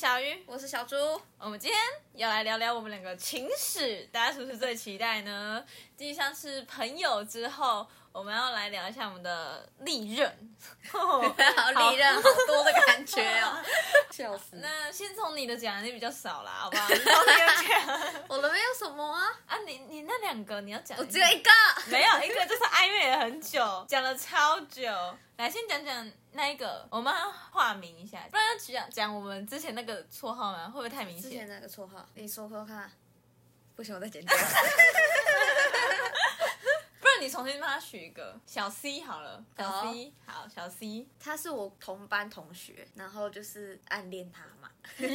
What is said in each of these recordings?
小鱼。我是小猪，我们今天要来聊聊我们两个情史，大家是不是最期待呢？继上是朋友之后，我们要来聊一下我们的历任。好利刃好多的感觉哦，笑死！那先从你的讲，你比较少啦，好不好？你从你的讲我的没有什么啊，啊，你你那两个你要讲，我只有一个。没有一个就是暧昧了很久，讲了超久。来，先讲讲那一个，我们要化名一下，不然要讲讲我们之前那个绰号吗？会不会太明之前显？那个绰号，你说说看。不行，我再剪掉。不然你重新帮他取一个小 C 好了，小好 C 好，小 C。他是我同班同学，然后就是暗恋他嘛。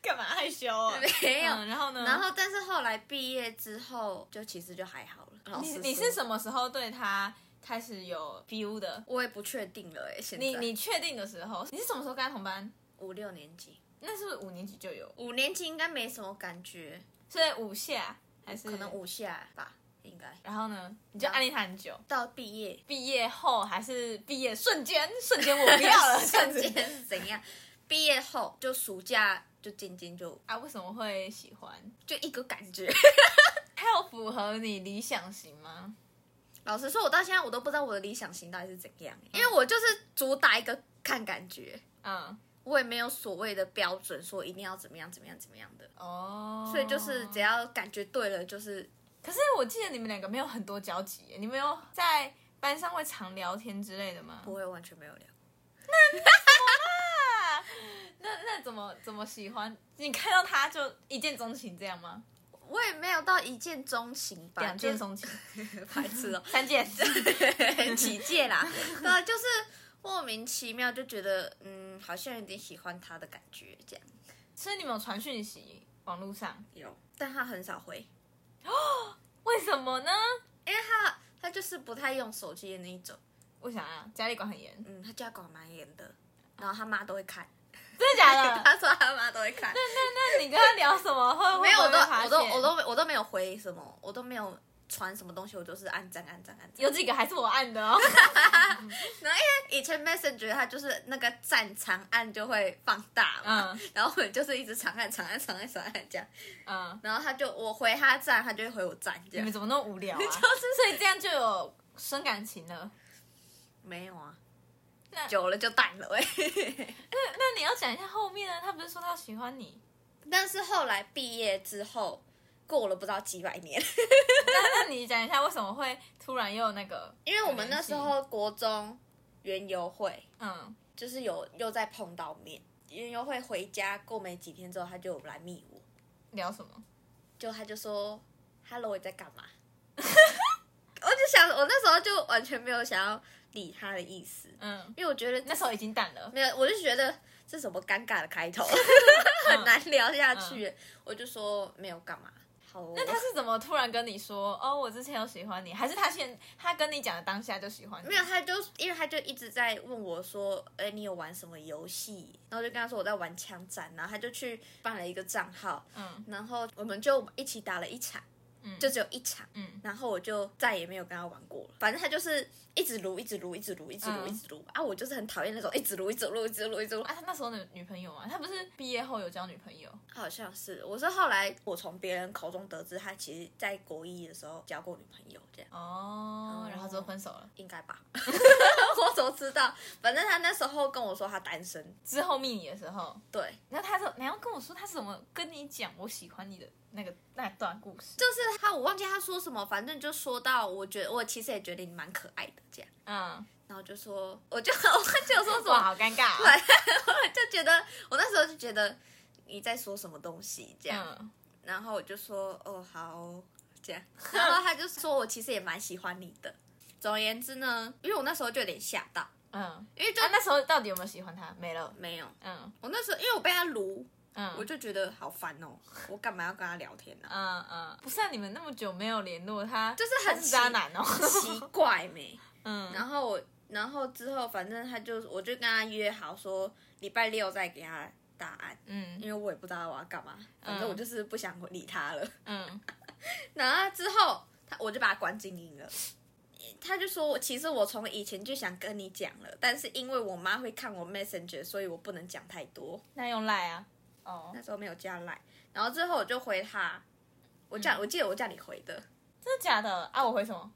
干嘛害羞啊？没有嗯然后呢？然后，但是后来毕业之后，就其实就还好了。老你实你是什么时候对他开始有 feel 的？我也不确定了哎，现在你你确定的时候，你是什么时候跟他同班？五六年级，那是不是五年级就有？五年级应该没什么感觉，所以五下还是可能？五下吧，应该然后呢？你就暗恋他很久。到毕业毕业后还是毕业瞬间，瞬间我不要了，瞬间是怎样？毕业后就暑假就渐渐就啊？为什么会喜欢？就一个感觉。还有符合你理想型吗？老实说，我到现在我都不知道我的理想型到底是怎样，因为我就是主打一个看感觉，嗯，我也没有所谓的标准说一定要怎么样怎么样怎么样的，哦，所以就是只要感觉对了，就是可是我记得你们两个没有很多交集耶，你们有在班上会常聊天之类的吗？不会完全没有聊。啊，那那怎么怎么喜欢？你看到他就一见钟情这样吗？我也没有到一见钟情吧，两见钟情，就 白痴哦，三见，几件啦，对啊，就是莫名其妙就觉得嗯，好像有点喜欢他的感觉这样。所以你们有传讯息，网络上？有，但他很少回。哦，为什么呢？因为他他就是不太用手机的那一种，为啥？啊？家里管很严，嗯，他家管蛮严的，然后他妈都会看，真的假的？他说他妈都会看，那那那你跟他聊什么？会没有，我都我都我都我都没有回什么，我都没有传什么东西，我都是按赞按赞按赞。有几个还是我按的哦。然后因为以前 Messenger 它就是那个赞长按就会放大嘛，嗯然后我就是一直长按长按长按长按这样，嗯，然后他就我回他赞，他就会回我赞这样你们。怎么那么无聊啊？就是所以这样就有生感情了。没有啊那，久了就淡了喂。那那你要讲一下后面呢？他不是说他喜欢你？但是后来毕业之后，过了不知道几百年，那 那你讲一下为什么会突然又那个？因为我们那时候国中园游会，嗯，就是有又在碰到面。园游会回家过没几天之后，他就来密我，聊什么？就他就说：“Hello，你在干嘛？” 我就想，我那时候就完全没有想要理他的意思，嗯，因为我觉得那时候已经淡了。没有，我就觉得这什么尴尬的开头，很难聊下去。我就说没有干嘛。好哦，那他是怎么突然跟你说？哦，我之前有喜欢你，还是他先他跟你讲的当下就喜欢你？没有，他就因为他就一直在问我说，哎、你有玩什么游戏？然后就跟他说我在玩枪战，然后他就去办了一个账号，嗯然后我们就一起打了一场，嗯就只有一场，嗯然后我就再也没有跟他玩过了。反正他就是一直撸，一直撸，一直撸，一直撸，嗯一直撸啊！我就是很讨厌那种一直撸，一直撸，一直撸，一直撸。啊，他那时候的女朋友嘛，他不是毕业后有交女朋友？好像是，我是后来我从别人口中得知，他其实在国一的时候交过女朋友，这样哦，然后之后分手了。应该吧？我怎么知道？反正他那时候跟我说他单身，之后密你的时候，对，那他说你要跟我说他是怎么跟你讲我喜欢你的那个那段故事？就是他，我忘记他说什么，反正就说到，我觉得我其实也觉得你蛮可爱的这样，嗯，然后就说，我就 我忘记我说什哇，么，好尴尬、对，我就觉得我那时候就觉得你在说什么东西这样，嗯，然后我就说哦好哦这样，然后他就说我其实也蛮喜欢你的。总而言之呢，因为我那时候就有点吓到，嗯，因为就、啊，那时候到底有没有喜欢他？没了。没有，嗯。我那时候因为我被他撸，嗯，我就觉得好烦哦，我干嘛要跟他聊天呢、嗯嗯，不是啊，你们那么久没有联络，他就是很他是渣男哦。奇怪没？嗯然后我，然后之后反正他就，我就跟他约好说礼拜六再给他答案，嗯因为我也不知道我要干嘛，反正我就是不想理他了。嗯 然后之后他我就把他关静音了，他就说我其实我从以前就想跟你讲了，但是因为我妈会看我 Messenger，所以我不能讲太多。那用赖啊？哦，那时候没有加赖，然后之后我就回他，我叫、我记得我叫你回的，真的假的啊？我回什么？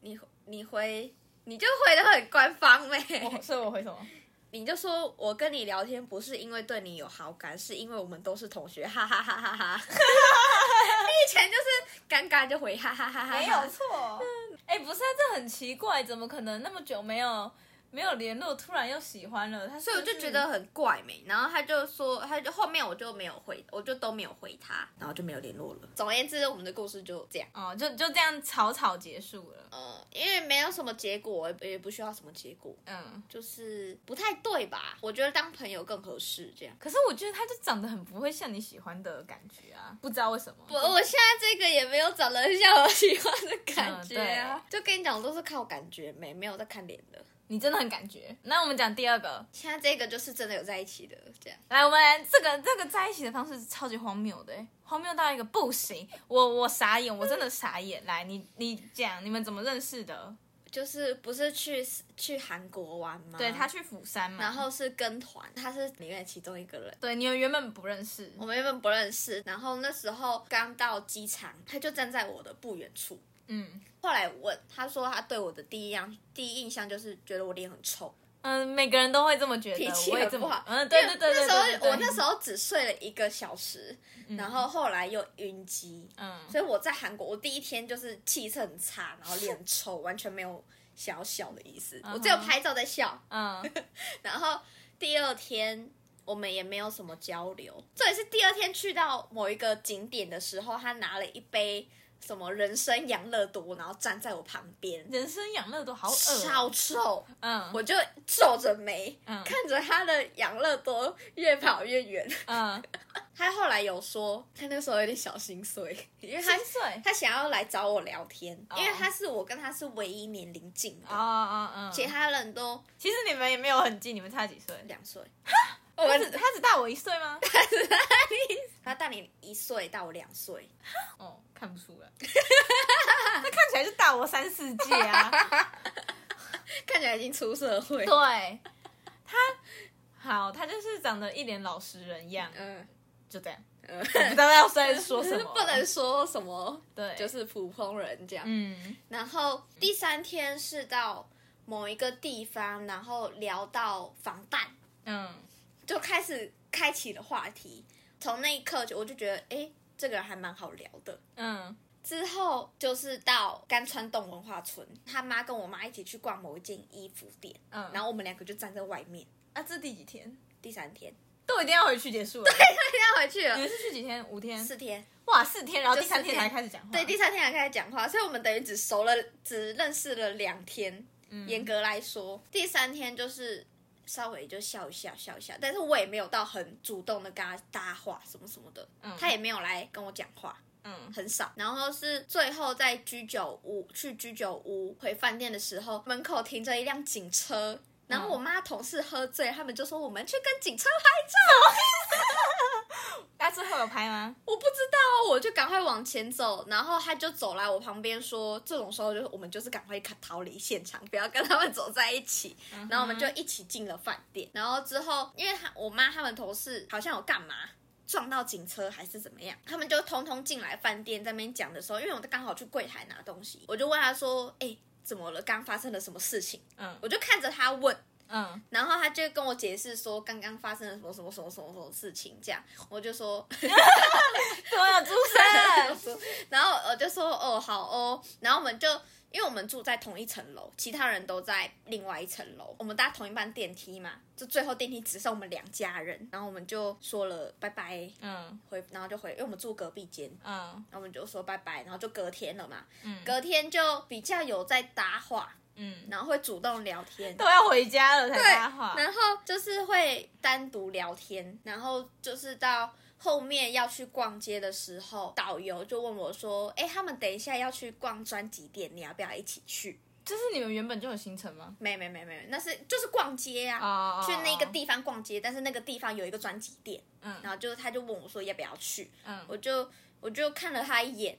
你你回你就回的很官方呗，我所以我回什么？你就说我跟你聊天不是因为对你有好感，是因为我们都是同学，哈哈哈哈哈。你 以前就是尴尬就回哈哈哈哈哈，没有错。哎、不是、啊，这很奇怪，怎么可能那么久没有没有联络，突然又喜欢了？他所以我就觉得很怪没。然后他就说，他就后面我就没有回，我就都没有回他，然后就没有联络了。总而言之，我们的故事就这样。哦，就就这样草草结束了。呃，因为没有什么结果，也不需要什么结果，嗯，就是不太对吧？我觉得当朋友更合适，这样。可是我觉得他就长得很不会像你喜欢的感觉啊，不知道为什么。我我现在这个也没有长得很像我喜欢的感觉啊，就跟你讲，都是靠感觉没没有在看脸的。你真的很感觉。那我们讲第二个，现在这个就是真的有在一起的，这样。来，我们来这个这个在一起的方式超级荒谬的，荒谬到一个不行，我我傻眼，我真的傻眼。来，你你讲你们怎么认识的？就是不是去去韩国玩吗？对他去釜山嘛，然后是跟团，他是里面其中一个人。对，你们原本不认识，我们原本不认识。然后那时候刚到机场，他就站在我的不远处。嗯，后来我他说，他对我的第一样第一印象就是觉得我脸很臭。嗯，每个人都会这么觉得，脾气我也这么很不好。嗯，对对对对那时候我那时候只睡了一个小时，然后后来又晕机，嗯，所以我在韩国，我第一天就是气色很差，然后脸很臭，完全没有想要笑的意思，我只有拍照在笑。嗯，然后第二天我们也没有什么交流，这也是第二天去到某一个景点的时候，他拿了一杯什么人参养乐多，然后站在我旁边，人参养乐多好恶臭，嗯。我就皱着眉、嗯。看着他的养乐多越跑越远。嗯，他后来有说，他那时候有点小心碎，因为他三岁，他想要来找我聊天，哦。因为他是我跟他是唯一年龄近的，哦哦嗯，其他人都其实你们也没有很近，你们差几岁？两岁。我他只他只大我一岁吗？他大你一岁，大我两岁。哦，看不出来，他看起来就大我三四届啊。看起来已经出社会。对，他好，他就是长得一脸老实人样，嗯就这样，不知道要在说什么，不能说什么，对，就是普通人这样。嗯然后第三天是到某一个地方，然后聊到防弹，嗯就开始开启了话题。从那一刻就我就觉得，哎，这个人还蛮好聊的。嗯之后就是到甘川洞文化村，他妈跟我妈一起去逛某一间衣服店，嗯，然后我们两个就站在外面。啊，这第几天？第三天，都一定要回去结束了。对，一定要回去了你们是去几天？五天？四天，哇，四天，然后第三天才开始讲话。对，第三天才开始讲话，所以我们等于只熟了，只认识了两天。严格来说，第三天就是稍微就笑一下笑一下，但是我也没有到很主动的跟他搭话什么什么的，他也没有来跟我讲话。嗯很少，然后是最后在居酒屋去居酒屋回饭店的时候，门口停着一辆警车，然后我妈同事喝醉，他们就说我们去跟警车拍照。那最后有拍吗？我不知道，我就赶快往前走，然后他就走来我旁边说，这种时候就是我们就是赶快逃离现场，不要跟他们走在一起。然后我们就一起进了饭店，然后之后因为他我妈他们同事好像有干嘛。撞到警车还是怎么样？他们就通通进来饭店，在那边讲的时候，因为我刚好去柜台拿东西，我就问他说：“哎、怎么了？刚发生了什么事情？”嗯我就看着他问，嗯，然后他就跟我解释说刚刚发生了什么什么什么什么什么事情，这样。我就说，怎么有出声？然后我就说哦好哦，然后我们就因为我们住在同一层楼，其他人都在另外一层楼，我们搭同一班电梯嘛，就最后电梯只剩我们两家人，然后我们就说了拜拜，嗯。回然后就回，因为我们住隔壁间，嗯。然后我们就说拜拜，然后就隔天了嘛，嗯。隔天就比较有在搭话，嗯，然后会主动聊天，都要回家了才对，搭话。然后就是会单独聊天，然后就是到后面要去逛街的时候，导游就问我说：“哎，他们等一下要去逛专辑店，你要不要一起去？这是你们原本就有行程吗？？”没没没没，那是就是逛街啊。哦，去那个地方逛街，但是那个地方有一个专辑店，嗯。然后就他就问我说要不要去，嗯。我就我就看了他一眼，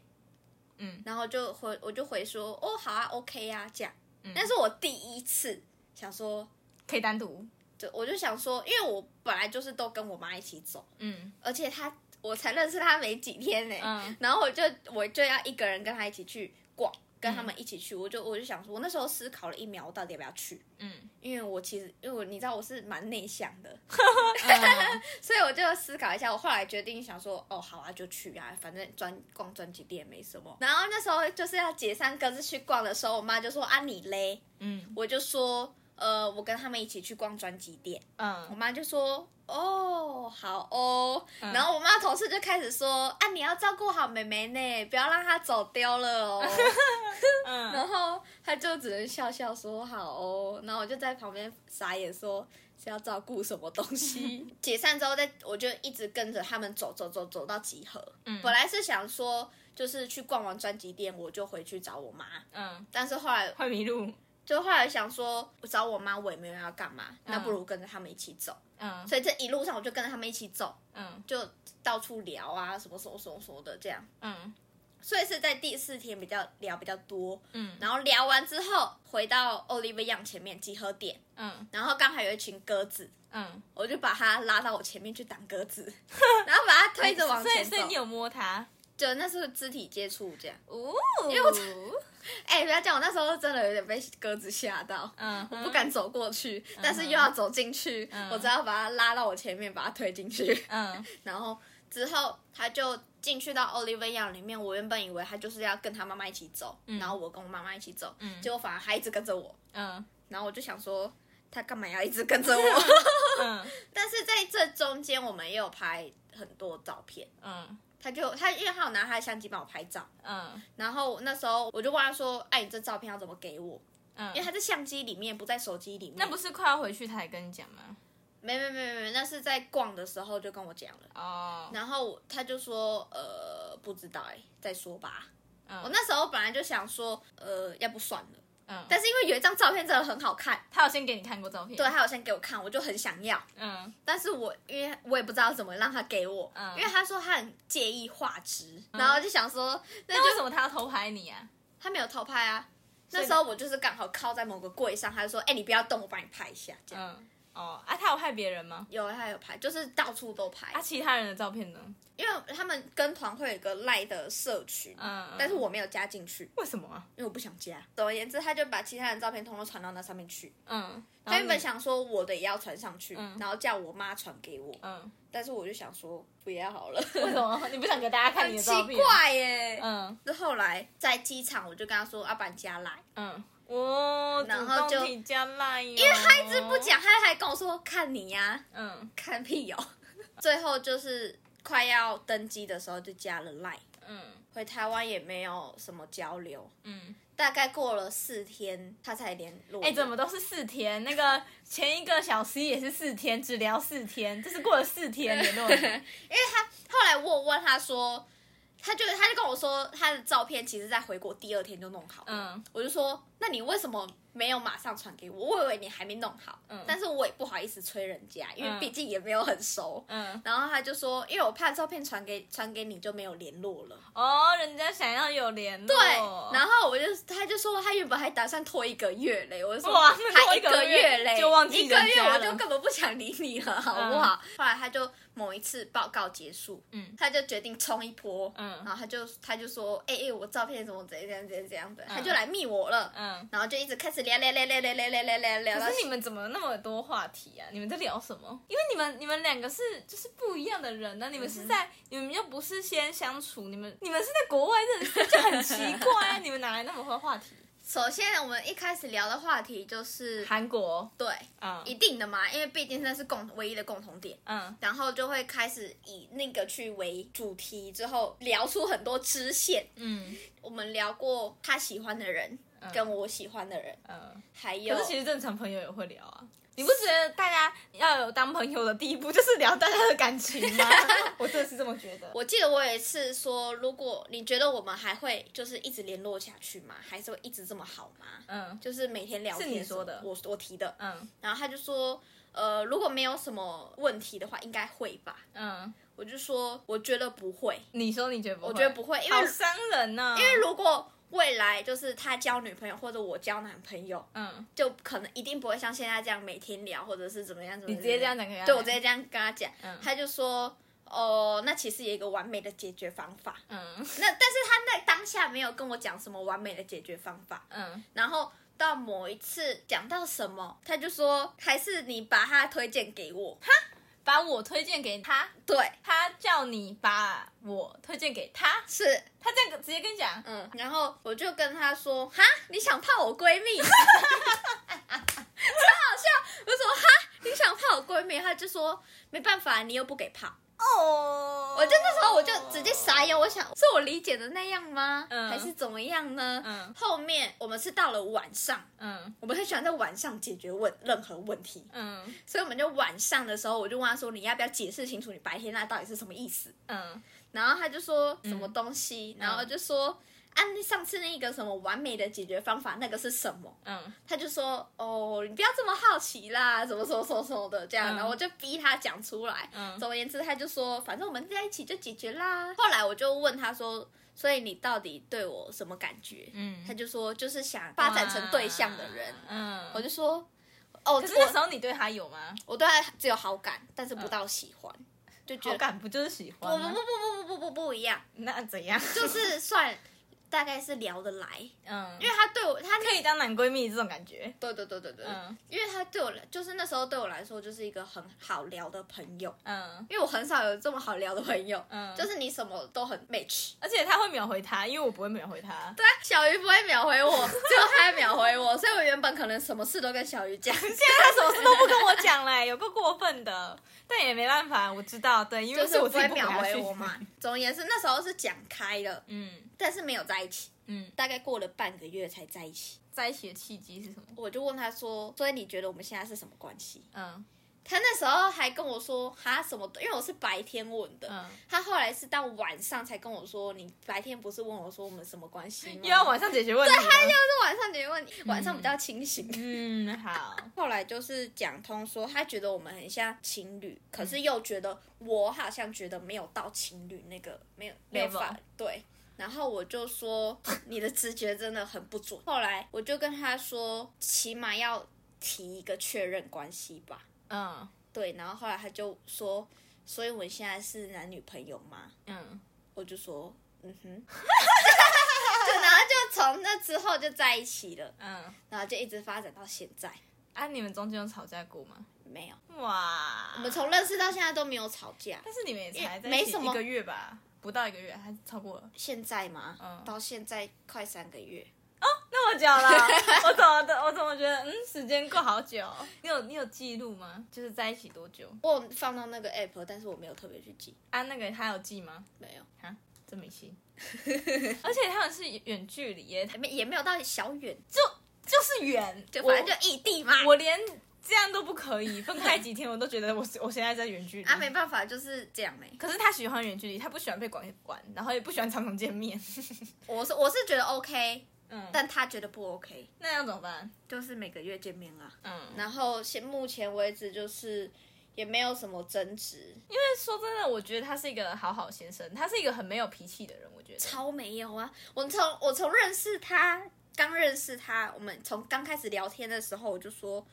嗯。然后就回我就回说哦好啊 OK 啊这样，那是我第一次想说，可以单独，就我就想说，因为我本来就是都跟我妈一起走，嗯。而且她我才认识她没几天呢、嗯。然后我就我就要一个人跟她一起去逛，跟他们一起去，我就我就想说，我那时候思考了一秒，我到底要不要去？嗯因为我其实因为我你知道我是蛮内向的，嗯所以我就思考一下，我后来决定想说，哦，好啊，就去啊，反正专逛专辑店没什么。然后那时候就是要解散各自去逛的时候，我妈就说啊你嘞，嗯我就说呃我跟他们一起去逛专辑店，嗯。我嗯妈就说哦好哦，然后我妈同事就开始说啊你要照顾好妹妹呢，不要让她走丢了哦。嗯，然后他就只能笑笑说好哦，然后我就在旁边傻眼说是要照顾什么东西。解散之后，再我就一直跟着他们走走走走到集合。嗯。本来是想说就是去逛完专辑店我就回去找我妈，嗯，但是后来会迷路，就后来想说我找我妈我也没有要干嘛，那不如跟着他们一起走。嗯。所以这一路上我就跟着他们一起走，嗯。就到处聊啊什么什么什么什么的这样。嗯。所以是在第四天比较聊比较多，嗯。然后聊完之后回到 Oliver Young 前面集合点，嗯。然后刚好有一群鸽子，嗯，我就把他拉到我前面去挡鸽子，然后把他推着往前走。所以你，有摸它？就那是肢体接触这样。哦，因为我哎、不要讲，我那时候真的有点被鸽子吓到。嗯我不敢走过去，但是又要走进去，嗯我只要把他拉到我前面，把他推进去。嗯然后之后他就进去到 Oliver Young 里面，我原本以为他就是要跟他妈妈一起走，然后我跟我妈妈一起走，嗯结果反而他一直跟着我，嗯然后我就想说他干嘛要一直跟着我？嗯 但是在这中间我们也有拍很多照片，嗯他就他因为他有拿他的相机帮我拍照，嗯然后那时候我就问他说：“哎、你这照片要怎么给我？嗯因为，他在相机里面，不在手机里面。”那不是快要回去他才跟你讲吗？没没没没没，那是在逛的时候就跟我讲了。哦，然后他就说：“呃，不知道哎、再说吧。”嗯我那时候本来就想说，呃，要不算了。嗯，但是因为有一张照片真的很好看，他有先给你看过照片？对，，他有先给我看，我就很想要。嗯但是我因为我也不知道怎么让他给我，嗯因为他说他很介意画质，然后就想说，那那为什么他要偷拍你啊？他没有偷拍啊。那时候我就是刚好靠在某个柜上，他就说：“哎、你不要动，我帮你拍一下。”这样、嗯，哦，啊，他有拍别人吗？有他有拍，就是到处都拍，啊，其他人的照片呢？因为他们跟团会有一个赖的社群，嗯，但是我没有加进去，为什么啊？因为我不想加。总而言之，他就把其他人照片通通传到那上面去。嗯，他原本想说我的也要传上去，嗯然后叫我妈传给我，嗯，但是我就想说不要好了，为什么你不想给大家看很奇你的照片？怪耶。嗯是后来在机场，我就跟他说要不然加来，嗯，哦，然后就因因为他一直不，讲，他还跟我说看你呀、嗯。看屁哟、最后就是快要登机的时候就加了 line，嗯。回台湾也没有什么交流，嗯，大概过了四天他才联络。哎，怎么都是四天？那个 前一个小 C 也是四天，只聊四天，这是过了四天联络 因为他，后来我问他说，他就他就跟我说他的照片其实在回国第二天就弄好了，嗯。我就说那你为什么没有马上传给我？我以为你还没弄好，嗯。但是我也不好意思催人家，因为嗯毕竟也没有很熟。嗯，然后他就说，因为我怕照片传给传给你就没有联络了。哦，人家想要有联络，对，然后我就他就说他原本还打算拖一个月嘞，我就说哇那他一个月月嘞，就忘记一个月我就根本不想理你了，好不好？后来他就某一次报告结束，嗯他就决定冲一波，嗯然后他就他就说，哎、哎、我照片怎么怎样怎样怎样的，他就来密我了，嗯。然后就一直开始聊聊聊聊聊聊聊聊聊聊可是你们怎么那么多话题啊？你们在聊什么？因为你们你们两个是就是不一样的人呢、你们是在、你们又不是先相处，你们你们是在国外认识，就很奇怪啊！你们哪来那么多话题？首先我们一开始聊的话题就是韩国，对嗯一定的嘛，因为毕竟那是共唯一的共同点。嗯然后就会开始以那个去为主题，之后聊出很多支线。嗯我们聊过他喜欢的人，跟我喜欢的人，嗯。还有可是其实正常朋友也会聊啊。你不觉得大家要有当朋友的第一步就是聊大家的感情吗？我真的是这么觉得。我记得我有一次说，如果你觉得我们还会就是一直联络下去吗？还是会一直这么好吗？嗯就是每天聊天是你说的我我提的。嗯然后他就说，呃，如果没有什么问题的话，应该会吧。嗯，我就说，我觉得不会，你说你觉得不会？我觉得不会，因为好伤人呢、因为如果未来就是他交女朋友或者我交男朋友，嗯，就可能一定不会像现在这样每天聊，或者是怎么样怎么样。你直接这样讲给他对我直接这样跟他讲，嗯他就说。哦，那其实有一个完美的解决方法。嗯那但是他那当下没有跟我讲什么完美的解决方法。嗯，然后到某一次讲到什么，他就说还是你把他推荐给我。把我推荐给他，对，他叫你把我推荐给他，是，他这样直接跟你讲，嗯，然后我就跟他说，哈，你想泡我闺蜜？超好笑！我说哈，你想泡我闺蜜？他就说没办法，你又不给泡。哦，我就那时候我就直接傻眼，我想是我理解的那样吗？嗯。还是怎么样呢？嗯。后面我们是到了晚上，嗯。我们很喜欢在晚上解决问任何问题，嗯。所以我们就晚上的时候，我就问他说：“你要不要解释清楚你白天那到底是什么意思？嗯？”然后他就说什么东西，然后就说：“啊，你上次那个什么完美的解决方法，那个是什么？”嗯他就说：“哦，你不要这么好奇啦，怎么什么什么什么的这样。嗯然后我就逼他讲出来。嗯总而言之，他就说：“反正我们在一起就解决啦。”后来我就问他说：“所以你到底对我什么感觉？”嗯他就说：“就是想发展成对象的人。嗯，我就说：“哦，可是那时候你对他有吗？我对他只有好感，但是不到喜欢，就觉好感不就是喜欢吗？不不不不不不不不一样，那怎样？就是算大概是聊得来，嗯，因为他对我他可以当男闺蜜这种感觉。对对对对对，嗯。因为他对我来，就是那时候对我来说就是一个很好聊的朋友，嗯。因为我很少有这么好聊的朋友，嗯，就是你什么都很 match。而且他会秒回他，因为我不会秒回他。对，小鱼不会秒回我，只有他会秒回我，所以我原本可能什么事都跟小鱼讲。现在他什么事都不跟我讲嘞，有个过分的，但也没办法，我知道，对，因为是我不会秒回我嘛。总而言之，那时候是讲开了，嗯但是没有在一起，嗯，大概过了半个月才在一起。在一起的契机是什么？我就问他说：“所以你觉得我们现在是什么关系嗯？”他那时候还跟我说：“哈什么？”因为我是白天问的，嗯，他后来是到晚上才跟我说：“你白天不是问我说我们什么关系吗？”又要晚上解决问题对，他又。是晚上解决问题，晚上比较清醒。嗯，好，后来就是讲通说，他觉得我们很像情侣，可是又觉得我好像觉得没有到情侣那个没有没法对。然后我就说 你的直觉真的很不准。后来我就跟他说，起码要提一个确认关系吧。嗯对，然后后来他就说，所以我们现在是男女朋友吗？嗯，我就说，嗯哼。就然后就从那之后就在一起了，嗯，然后就一直发展到现在。啊，你们中间有吵架过吗？没有，哇，我们从认识到现在都没有吵架。但是你们也才在没什么一起一个月吧，不到一个月，还是超过了。现在吗？嗯到现在快三个月。哦那么久了，我怎么的？我怎么觉得嗯，时间过好久？你有你有记录吗？就是在一起多久？我有放到那个 app，但是我没有特别去记，啊，那个他有记吗？没有，啊，真没信。而且他们是远距离耶，没也没有到小远，就就是远，就反正就异地嘛。我连这样都不可以，分开几天我都觉得我 我现在在远距离。啊，没办法，就是这样没。可是他喜欢远距离，他不喜欢被管管，然后也不喜欢常常见面。我是我是觉得 OK，嗯，但他觉得不 OK，那要怎么办？就是每个月见面啊。嗯，然后现目前为止就是也没有什么争执，因为说真的，我觉得他是一个好好先生，他是一个很没有脾气的人，我觉得。超没有啊！我从我从认识他，刚认识他，我们从刚开始聊天的时候，我就说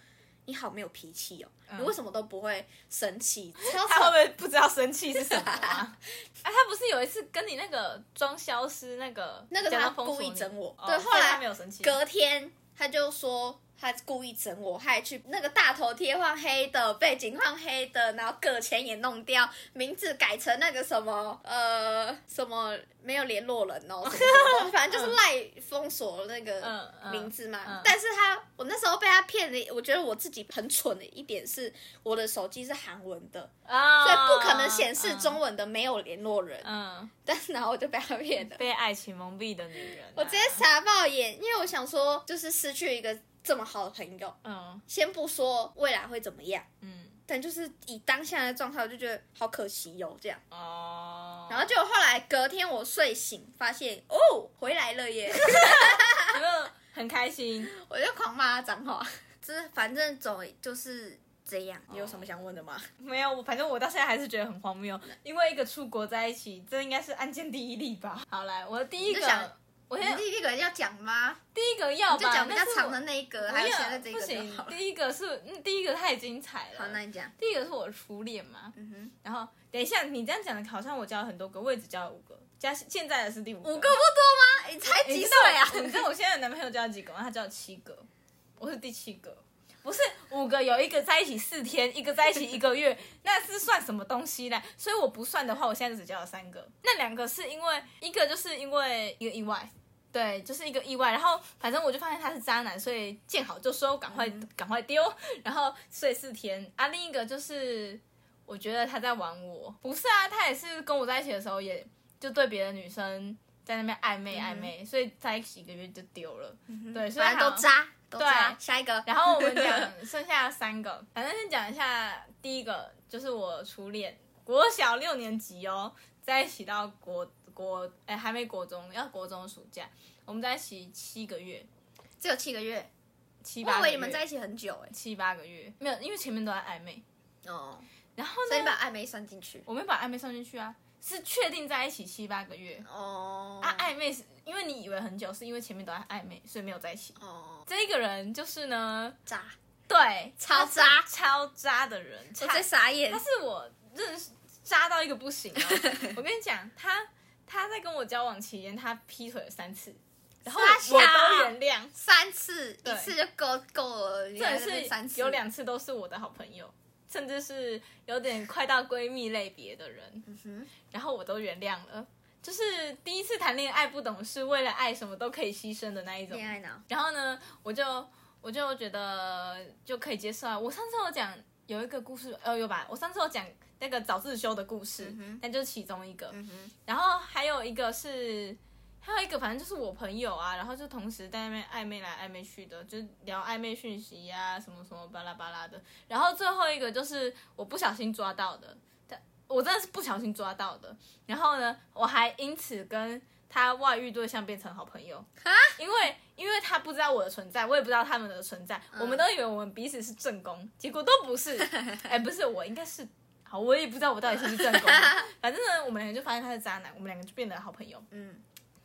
你好没有脾气哦，你为什么都不会生气？他会不会不知道生气是什么啊？啊，他不是有一次跟你那个装消失那个，那个他故意整我，哦对，后来他来没有生气。隔天他就说他故意整我，他还去那个大头贴换黑的，背景换黑的，然后个钱也弄掉，名字改成那个什么呃什么没有联络人哦，什么什么反正就是赖封锁那嗯个嗯名字嘛。嗯但是他我那时候被他骗的，我觉得我自己很蠢的一点是，我的手机是韩文的，啊，所以不可能显示中文的没有联络人。嗯。嗯，但然后我就被他骗了。被爱情蒙蔽的女人啊、我直接傻爆眼，因为我想说，就是失去一个这么好的朋友，嗯先不说未来会怎么样，嗯但就是以当下的状态，我就觉得好可惜哟、这样。哦，然后结果后来隔天我睡醒，发现哦回来了耶，有没有很开心？我就狂骂他脏话。就是反正总就是这样，你有什么想问的吗？没有，反正我到现在还是觉得很荒谬，因为一个出国在一起，这应该是案件第一例吧。好来，我的第一个，我你先第一个要讲吗？第一个要吧，就讲比较长的那一个，还有不要现在这个就不行。第一个是嗯第一个太精彩了。好，那你讲。第一个是我的初恋嘛，嗯哼，然后等一下你这样讲的，好像我教了很多个，我也只教了五个，加现在的是第五个。五个不多吗？你才几岁啊？你知道我现在的男朋友教了几个吗？他教了七个，我是第七个。不是五个，有一个在一起四天，一个在一起一个月，那是算什么东西呢？所以我不算的话，我现在就只交了三个。那两个是因为一个就是因为一个意外，对，就是一个意外。然后反正我就发现他是渣男，所以见好就收，赶快赶快丢。然后睡四天啊，另一个就是我觉得他在玩我，不是啊，他也是跟我在一起的时候，也就对别的女生在那边暧昧暧昧，所以在一起一个月就丢了。对，所以都渣，对下一个，然后我们讲剩下三个，反正先讲一下第一个，就是我初恋，国小六年级哦，在一起到国国哎还没国中，要国中暑假，我们在一起七个月，只有七个月，我七八个月，以为你们在一起很久哎。七八个月，没有，因为前面都在暧昧，哦，然后所以你把，暧昧算进去。我没把暧昧算进去啊，是确定在一起七八个月。哦，啊，暧昧是因为你以为很久，是因为前面都在暧昧，所以没有在一起。哦，这一个人就是呢，渣，对，超渣。超渣的人，我差最傻眼。他。是我认识渣到一个不行哦。我跟你讲，他他在跟我交往期间，他劈腿了三次，然后傻我都原谅，三次，一次就够够了，你还真的在那边三次。是有两次都是我的好朋友，甚至是有点快到闺蜜类别的人，嗯，然后我都原谅了。就是第一次谈恋爱不懂事，为了爱什么都可以牺牲的那一种。恋爱脑，然后呢，我就我就觉得就可以接受啊。我上次有讲有一个故事，呃，有吧？我上次有讲那个早自修的故事，那、就是其中一个。然后还有一个是，还有一个反正就是我朋友啊，然后就同时在那边暧昧来暧昧去的，就是聊暧昧讯息呀、什么什么巴拉巴拉的。然后最后一个就是我不小心抓到的，但我真的是不小心抓到的。然后呢，我还因此跟他外遇对象变成好朋友，因为因为他不知道我的存在，我也不知道他们的存在，我们都以为我们彼此是正宫，结果都不是。哎，不是，我应该是。好，我也不知道我到底是不是正宫，反正呢，我们两个就发现他是渣男，我们两个就变得好朋友。嗯，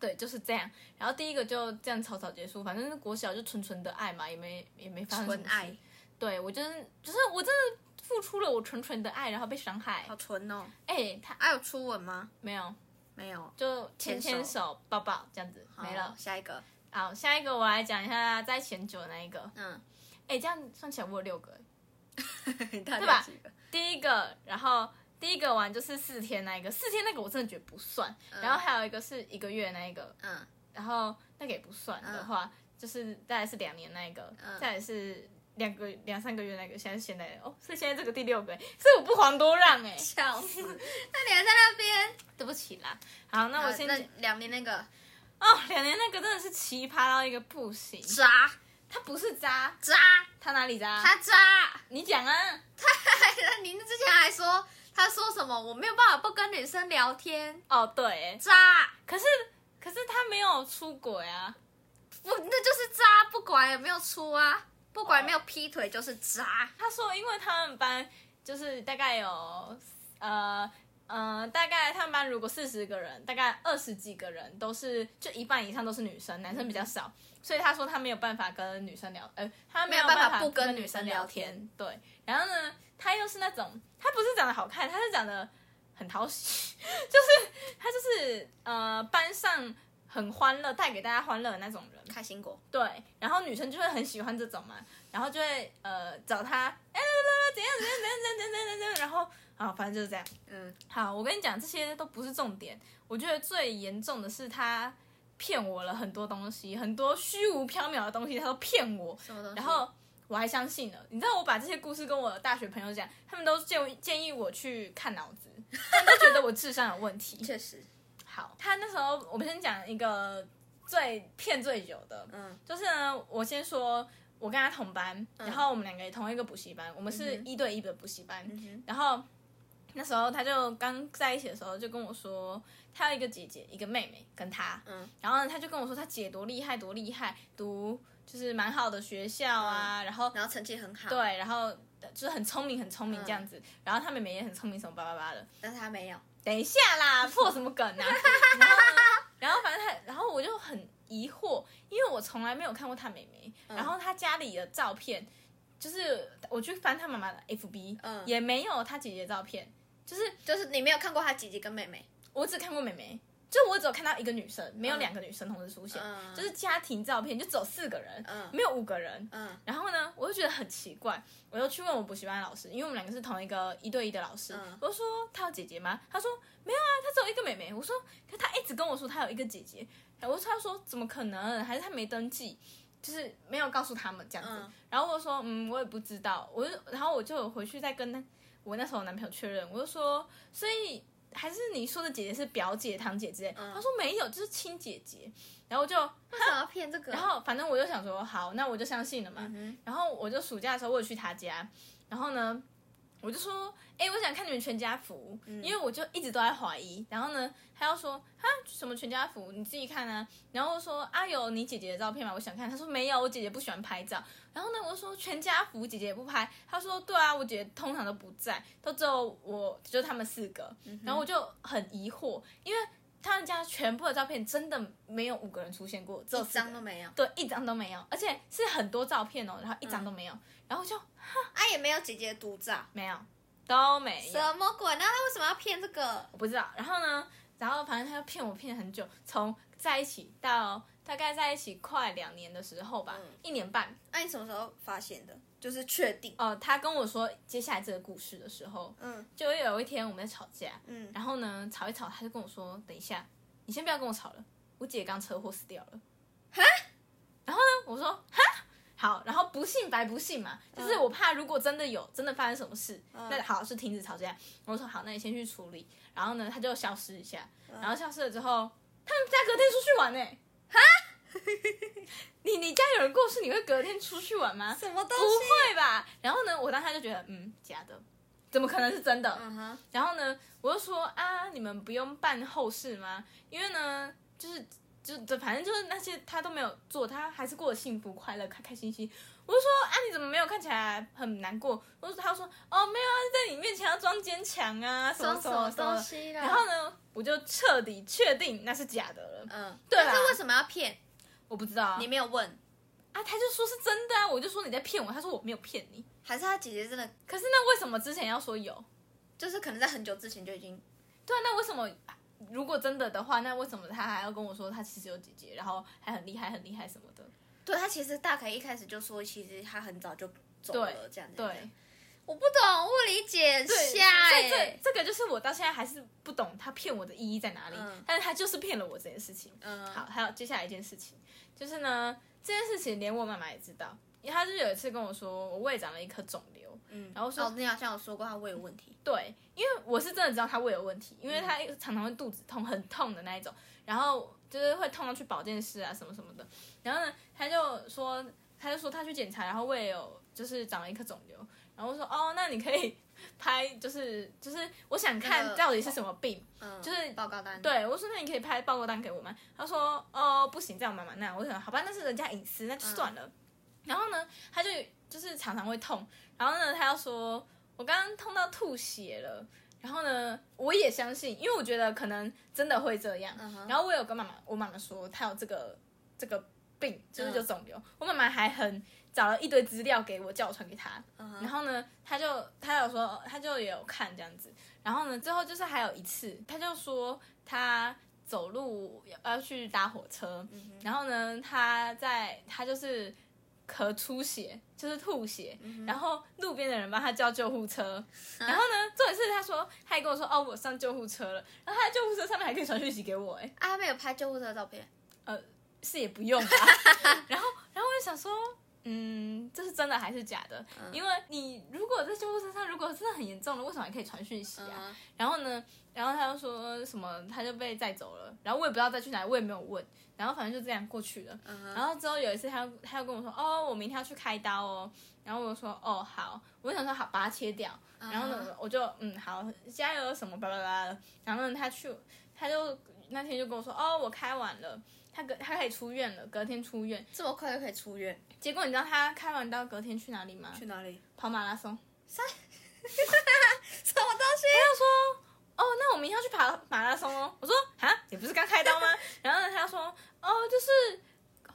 对，就是这样。然后第一个就这样草草结束，反正国小就纯纯的爱嘛，也没也没发生什么纯爱，对我就是就是我真的付出了我纯纯的爱，然后被伤害好。纯哦。哎、他还有初吻吗？没有，没有，就牵牵手手、抱抱这样子没了。下一个，好，下一个我来讲一下在前九的那一个。嗯，哎、这样算起来我有六个。对对吧？第一个，然后第一个玩就是四天那一个，四天那个我真的觉得不算。然后还有一个是一个月那一个，嗯，然后那个也不算的话，就是大概是两年那一个，嗯再来是两个两三个月那个，现在是现在哦，所以现在这个第六个，所以我不遑多让哎、笑死。那你还在那边？对不起啦。好，那我先那两年那个哦，两年那个真的是奇葩到一个不行，渣他不是渣，渣，他哪里渣？他渣。你讲啊，他您之前还说他说什么？我没有办法不跟女生聊天，哦对欸，渣。可是可是他没有出轨啊，不，那就是渣，不管有没有出啊，不管有没有劈腿就是渣。他说，因为他们班就是大概有呃呃，大概他们班如果四十个人，大概二十几个人都是就一半以上都是女生，男生比较少，所以他说他没有办法跟女生聊，呃，他没有办法法不跟跟女女生聊天。对，然后呢，他又是那种他不是长得好看，他是长得很讨喜，就是他就是呃班上很欢乐，带给大家欢乐的那种人。开心果，对，然后女生就会很喜欢这种嘛，然后就会呃找他，哎、怎样怎样怎样怎样怎样怎样，然后啊，反正就是这样。嗯，好，我跟你讲，这些都不是重点，我觉得最严重的是他骗我了很多东西，很多虚无缥缈的东西，他都骗我？然后我还相信了。你知道我把这些故事跟我的大学朋友讲，他们都建建议我去看脑子，他们都觉得我智商有问题。确实，好，他那时候我们先讲一个最骗最久的，嗯就是呢，我先说，我跟他同班，然后我们两个也同一个补习班，我们是一对一的补习班。哼然后那时候他就刚在一起的时候，就跟我说，他有一个姐姐，一个妹妹跟他，嗯，然后呢，他就跟我说他姐多厉害，多厉害，读就是蛮好的学校啊，然后然后成绩很好，，对，然后就是很聪明很聪明这样子，然后他妹妹也很聪明什么叭叭叭的。但是他没有。等一下啦，破什么梗啊？然后呢，然后反正他，然后我就很疑惑，因为我从来没有看过他妹妹，然后他家里的照片，就是我去翻他妈妈的 FB，嗯。也没有他姐姐的照片，就是就是你没有看过他姐姐跟妹妹。我只看过妹妹，就我只有看到一个女生，没有两个女生同时出现，嗯就是家庭照片就只有四个人，嗯没有五个人。嗯然后呢，我就觉得很奇怪，我就去问我补习班的老师，因为我们两个是同一个一对一的老师，嗯我就说他有姐姐吗？他说没有啊，他只有一个妹妹。我说可他一直跟我说他有一个姐姐，我说他说怎么可能？还是他没登记，就是没有告诉他们这样子。嗯然后我说嗯，我也不知道，我就然后我就回去再跟他我那时候男朋友确认，我就说所以。还是你说的姐姐是表姐、堂姐之类？嗯他说没有，就是亲姐姐。然后我就为什么要骗这个？然后反正我就想说，好，那我就相信了嘛。嗯然后我就暑假的时候，我有去他家，然后呢，我就说，哎、我想看你们全家福，嗯因为我就一直都在怀疑。然后呢，他要说，哈，什么全家福，你自己看啊。然后我说，啊，有你姐姐的照片吗？我想看。他说没有，我姐姐不喜欢拍照。然后呢，我就说全家福姐姐也不拍。他说对啊，我姐姐通常都不在，都只有我，就他们四个。然后我就很疑惑，因为他们家全部的照片真的没有五个人出现过，只有一张都没有。对，一张都没有，而且是很多照片哦，然后一张都没有，然后就 啊，也没有姐姐的独照。没有，都没有，什么鬼？那他为什么要骗这个？我不知道。然后呢，然后反正他就骗我骗很久，从在一起到大概在一起快两年的时候吧，嗯一年半。那、你什么时候发现的？就是确定。哦、他跟我说接下来这个故事的时候，嗯就有一天我们在吵架，嗯，然后呢吵一吵，他就跟我说，等一下，你先不要跟我吵了，我姐刚车祸死掉了。哈然后呢，我说哈。好，然后不信白不信嘛，就是我怕如果真的有真的发生什么事，那好是停止吵架。我说好，那你先去处理。然后呢，他就消失一下，然后消失了之后，他们家隔天出去玩呢、哈，你你家有人过世，你会隔天出去玩吗？什么东不西？会吧？然后呢，我当时就觉得，嗯，假的，怎么可能是真的？然后呢，我就说啊，你们不用办后事吗？因为呢，就是就就反正就是那些他都没有做，他还是过得幸福快乐、开开心心。我就说啊，你怎么没有看起来很难过？我说他说哦，没有啊，在你面前要装坚强啊，什么装什么。东西啦？然后呢，我就彻底确定那是假的了。嗯，对啦但是为什么要骗？我不知道啊你没有问，啊，他就说是真的啊，我就说你在骗我，他说我没有骗你。还是他姐姐真的可是那为什么之前要说有？就是可能在很久之前就已经对啊，那为什么如果真的的话，那为什么他还要跟我说他其实有姐姐，然后还很厉害很厉害什么的？对他其实大可以一开始就说，其实他很早就走了，这样子。对，我不懂，不理解，对，瞎所以哎、这这个就是我到现在还是不懂他骗我的意义在哪里，嗯但是他就是骗了我这件事情。嗯，好，还有接下来一件事情，就是呢，这件事情连我妈妈也知道，因为她就有一次跟我说，我胃长了一颗肿瘤，嗯，然后说哦，你好像有说过他胃有问题，对，因为我是真的知道他胃有问题，因为他常常会肚子痛，很痛的那一种，然后就是会痛到去保健室啊什么什么的。然后呢，他就说，他就说他去检查，然后胃有就是长了一颗肿瘤，然后我说哦，那你可以拍，就是就是我想看到底是什么病，嗯，就是报告单，，对我说那你可以拍报告单给我吗？他说哦不行，这样我妈妈那我想好吧，那是人家隐私，那就算了。然后呢，他就就是常常会痛，然后呢，他要说我刚刚痛到吐血了。然后呢，我也相信，因为我觉得可能真的会这样。然后我有跟妈妈，我妈妈说她有这个这个病，就是嗯有肿瘤。我妈妈还很找了一堆资料给我，叫我传给她。然后呢，她就她有说，她就也有看这样子。然后呢，最后就是还有一次，她就说她走路要要去搭火车，嗯然后呢，他在他就是咳出血，就是吐血，嗯然后路边的人帮他叫救护车。然后呢，重点是他说他还跟我说哦，我上救护车了。然后他在救护车上面还可以传讯息给我，哎，啊，他没有拍救护车的照片，呃是也不用吧。然后，然后我就想说，嗯，这是真的还是假的？因为你如果在救护车上，如果真的很严重了，为什么还可以传讯息啊？嗯然后呢，然后他就说什么他就被载走了，然后我也不知道再去哪里，我也没有问，然后反正就这样过去了。嗯然后之后有一次他他又跟我说，哦，我明天要去开刀哦。然后我就说，哦，好，我就想说好，把它切掉。然后呢，我就嗯好，加油什么巴拉巴拉的。然后呢，他去，他就那天就跟我说，哦，我开完了，他隔他可以出院了，隔天出院。这么快就可以出院？结果你知道他开完刀隔天去哪里吗？去哪里？跑马拉松。什么东西？他就说，哦，那我明天要去跑马拉松哦。我说，啊，你不是刚开刀吗？然后呢，他就说，哦，就是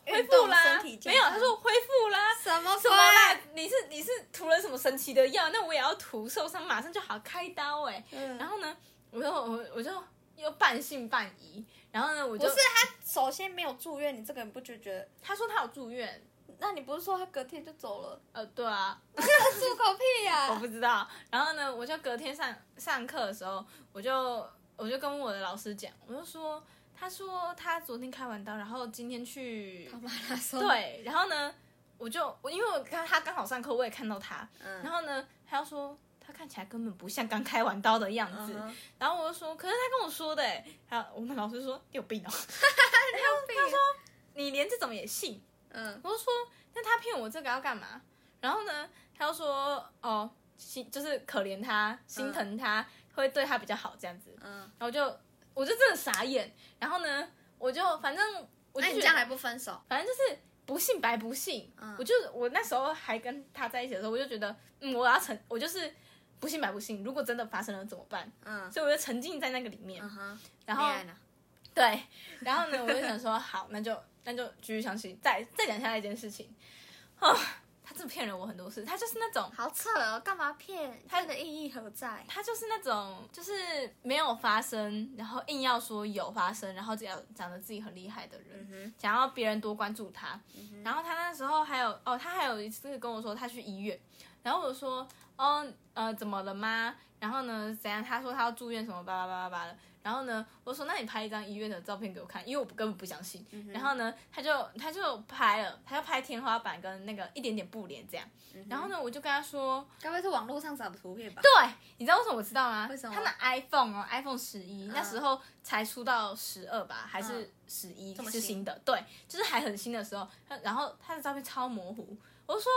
恢复啦没有，他说恢复啦。什么什么啦？你是你是涂了什么神奇的药？那我也要涂，受伤马上就好开刀哎、嗯然后呢，我就我我就又半信半疑。然后呢，我就不是他首先没有住院，你这个人不就觉得？他说他有住院，那你不是说他隔天就走了？呃，对啊，住口屁呀、我不知道。然后呢，我就隔天上上课的时候，我就我就跟我的老师讲，我就说，他说他昨天开完刀，然后今天去跑马拉松。，对，然后呢，我就我因为我刚他刚好上课，我也看到他，嗯然后呢，他又说他看起来根本不像刚开完刀的样子，然后我就说，可是他跟我说的，哎，还有我们老师说你有病哦，他说，你连这种也信？嗯，我就说，那他骗我这个要干嘛？然后呢，他就说，哦，心就是可怜他，心疼他，会对他比较好这样子。嗯，然后我就我就真的傻眼。然后呢，我就反正我就这样还不分手？反正就是不信白不信。嗯我就我那时候还跟他在一起的时候，我就觉得，嗯，我要成，我就是不信白不信。如果真的发生了怎么办？嗯所以我就沉浸在那个里面。嗯哼，然后？对，然后呢，我就想说，好，那就那就继续相信，再再讲下一件事情。哦，他真的骗了我很多次，他就是那种，好扯哦，干嘛骗？他的意义何在？他就是那种，就是没有发生，然后硬要说有发生，然后讲讲的自己很厉害的人，嗯想要别人多关注他。然后他那时候还有哦，他还有一次跟我说他去医院，然后我说哦呃怎么了吗？然后呢怎样？他说他要住院什么巴拉巴拉巴拉的。然后呢，我说那你拍一张医院的照片给我看，因为我根本不相信。然后呢，他就他就拍了，他就拍天花板跟那个一点点布帘这样。然后呢，我就跟他说，该不会是网络上找的图片吧？对，你知道为什么我知道吗？为什么他拿 iPhone 哦，iPhone 十一、那时候才出到十二吧，还是十一、这么新是新的？对，就是还很新的时候。他然后他的照片超模糊，我就说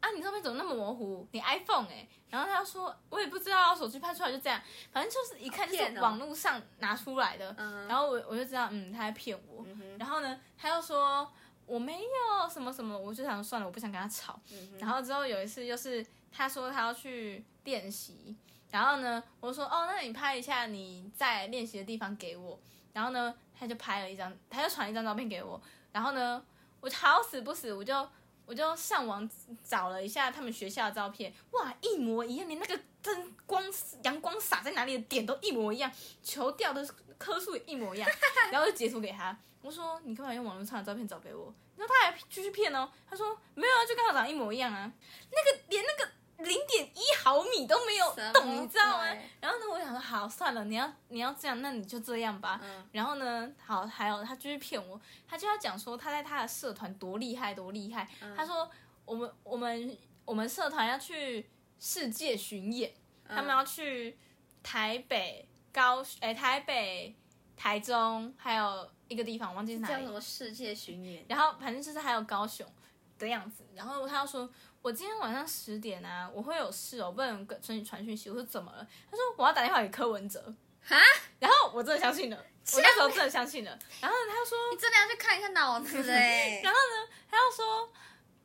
啊，你照片怎么那么模糊？你 iPhone 哎、然后他就说，我也不知道，手机拍出来就这样，反正就是一看就是网络上拿出来的。嗯然后我我就知道，嗯，他在骗我。嗯然后呢，他又说我没有什么什么，我就想算了，我不想跟他吵。嗯然后之后有一次，就是他说他要去练习，然后呢，我说哦，那你拍一下你在练习的地方给我。然后呢，他就拍了一张，他就传一张照片给我。然后呢，我好死不死，我就我就上网找了一下他们学校的照片，哇，一模一样，连那个灯光阳光洒在哪里的点都一模一样，球掉的颗数也一模一样。然后就截图给他，我说你干嘛用网络上的照片找给我？然后他还继续骗哦，他说没有啊，就跟他长一模一样啊，那个连那个零点一毫米都没有动，你知道吗？然后呢，我想说好算了，你要你要这样，那你就这样吧。嗯然后呢，好，还有他继续骗我，他就要讲说他在他的社团多厉害多厉害。嗯他说我们我们我们社团要去世界巡演，嗯他们要去台北、高哎台北、台中，还有一个地方忘记是哪里叫什。么世界巡演？然后反正就是还有高雄的样子。然后他又说，我今天晚上十点啊，我会有事哦，不能跟陈宇传讯息。我说怎么了？他说我要打电话给柯文哲。哈，然后我真的相信了，我那时候真的相信了。然后他就说，你真的要去看一下脑子哎！然后呢，他又说，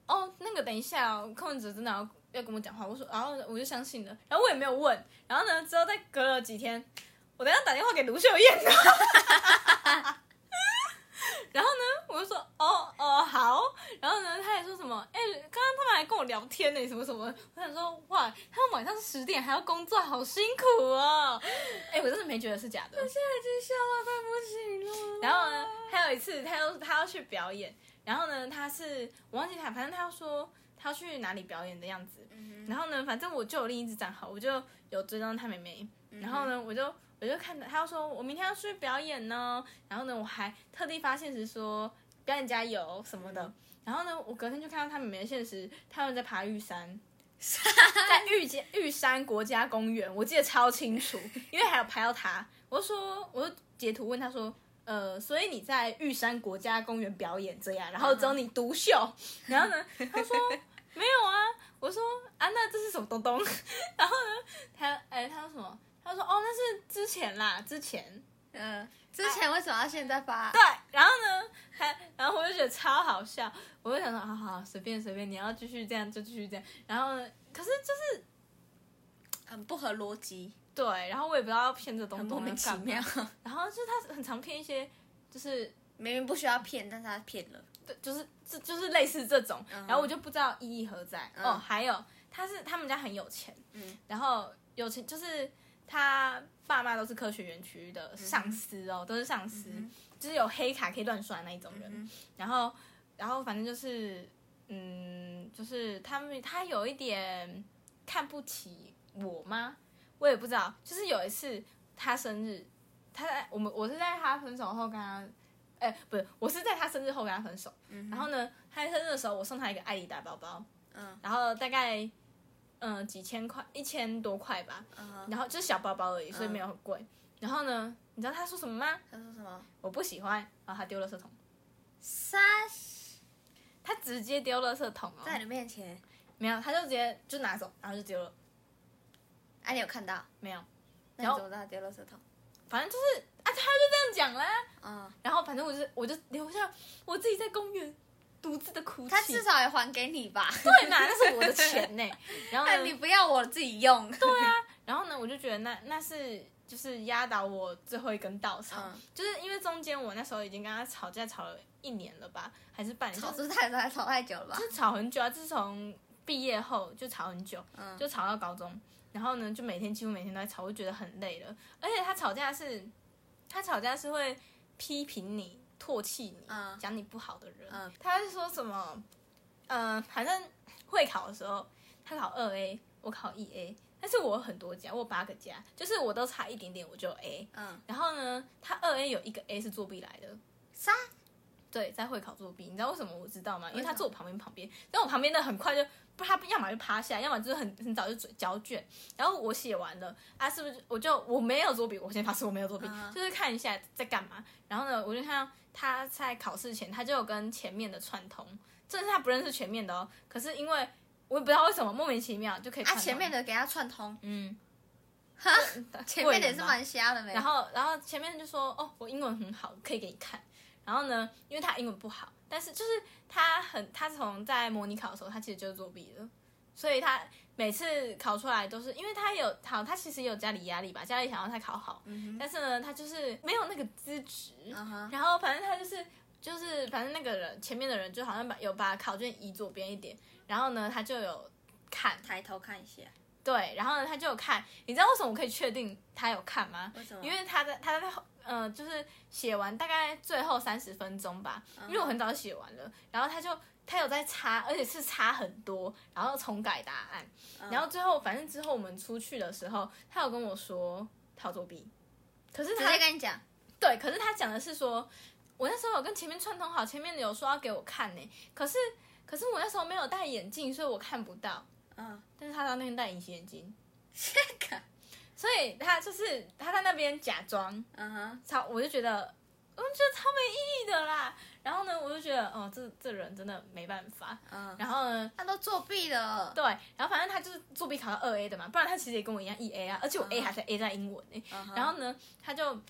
哦，那个等一下、哦，柯文哲真的要要跟我讲话。我说，然后我就相信了，然后我也没有问。然后呢，之后再隔了几天，我等一下打电话给卢秀燕。然后呢，我就说，哦哦好。然后呢，他也说什么，哎，刚刚他天呢，什么什么。我想说，哇，他们晚上十点还要工作，好辛苦哦。哎，我真的没觉得是假的。我现在已经笑到快不行了。然后呢，还有一次，他要他要去表演，然后呢，他是我忘记他，反正他要说他要去哪里表演的样子。然后呢，反正我就有另一只账号，我就有追踪他妹妹。然后呢，我就我就看到他要说我明天要去表演呢，然后呢，我还特地发现时说表演加油什么的。然后呢，我隔天就看到他们没的现实，他们在爬玉山。在玉家玉山国家公园，我记得超清楚，因为还有拍到他。我就说，我就截图问他说，呃，所以你在玉山国家公园表演这样，然后只有你独秀，然后呢，他说没有啊，我说啊，那这是什么东东？然后呢，他哎，他说什么？他说哦，那是之前啦，之前。嗯，之前为什么要现在发？对，然后呢，还然后我就觉得超好笑，我就想说，好好随便随便，你要继续这样就继续这样。然后呢，可是就是很不合逻辑，对，然后我也不知道要骗这东西很莫名其妙。然后就是他很常骗一些，就是明明不需要骗，但是他骗了。对，就是这就是类似这种，嗯然后我就不知道意义何在。哦，还有他是他们家很有钱，嗯，然后有钱就是他爸妈都是科学园区的上司哦，都是上司，就是有黑卡可以乱刷那一种人。然后，然后反正就是，嗯，就是他们他有一点看不起我吗？我也不知道。就是有一次他生日，他在我们我是在他分手后跟他。哎、不是，我是在他生日后跟他分手。然后呢，他生日的时候，我送他一个艾丽达包包，嗯然后大概嗯、呃几千块，一千多块吧。嗯，然后就是小包包而已，所以没有很贵。然后呢，你知道他说什么吗？他说什么？我不喜欢，然后他丢了圾桶，三他直接丢了圾桶哦，在你面前，没有，他就直接就拿走，然后就丢了，啊，你有看到？没有，那你怎么知道他丢了圾桶？反正就是啊，他就这样讲啦。嗯，然后反正我就我就留下我自己在公园独自的哭泣。他至少也还给你吧？对嘛，那是我的钱呢。然后你不要我自己用。对啊，然后呢，我就觉得那那是就是压倒我最后一根稻草，嗯就是因为中间我那时候已经跟他吵架吵了一年了吧，还是半年，吵就是太太吵太久了吧？是吵很久啊，自从毕业后就吵很久，嗯就吵到高中，然后呢，就每天几乎每天都在吵，我就觉得很累了。而且他吵架是，他吵架是会批评你、唾弃你、嗯讲你不好的人。嗯他是说什么？嗯、反正会考的时候，他考二 A，我考一 A，但是我有很多加，我有八个加，就是我都差一点点我就 A。嗯，然后呢，他二 A 有一个 A 是作弊来的。啥？对，在会考作弊，你知道为什么我知道吗？因为他坐我旁边旁边，但我旁边的很快就不，他要么就趴下，要么就是很很早就交卷，然后我写完了啊，是不是我就我没有作弊，我先发誓我没有作弊，嗯 就是看一下在干嘛，然后呢，我就看到他在考试前他就有跟前面的串通，这是他不认识前面的哦，可是因为我也不知道为什么莫名其妙就可以啊，串通前面的给他串通，嗯，哈，前面的也是蛮瞎的没？然后，然后前面就说：“哦，我英文很好，可以给你看。”然后呢，因为他英文不好，但是就是他很，他从在模拟考的时候，他其实就是作弊的，所以他每次考出来都是，因为他有好，他其实也有家里压力吧，家里想要他考好，但是呢，他就是没有那个资质，嗯，然后反正他就是就是反正那个人前面的人就好像把有把考卷移左边一点，然后呢，他就有看，抬头看一下，对，然后呢，他就有看，你知道为什么我可以确定他有看吗？为什么？因为他在他在呃，就是写完大概最后三十分钟吧，因为我很早就写完了，然后他就他有在擦，而且是擦很多，然后重改答案，然后最后反正之后我们出去的时候，他有跟我说他有作弊，可是他在跟你讲，对，可是他讲的是说，我那时候有跟前面串通好，前面有说要给我看呢，可是可是我那时候没有戴眼镜，所以我看不到，嗯，但是他到那边戴隐形眼镜，这个，所以他就是他在那边假装。嗯哼，超，我就觉得，我就觉得超没意义的啦。然后呢，我就觉得，哦，这这人真的没办法。嗯，然后呢，他都作弊了，对，然后反正他就是作弊考到二 A 的嘛，不然他其实也跟我一样一 A 啊，而且我 A 还是 A 在英文然后呢，他就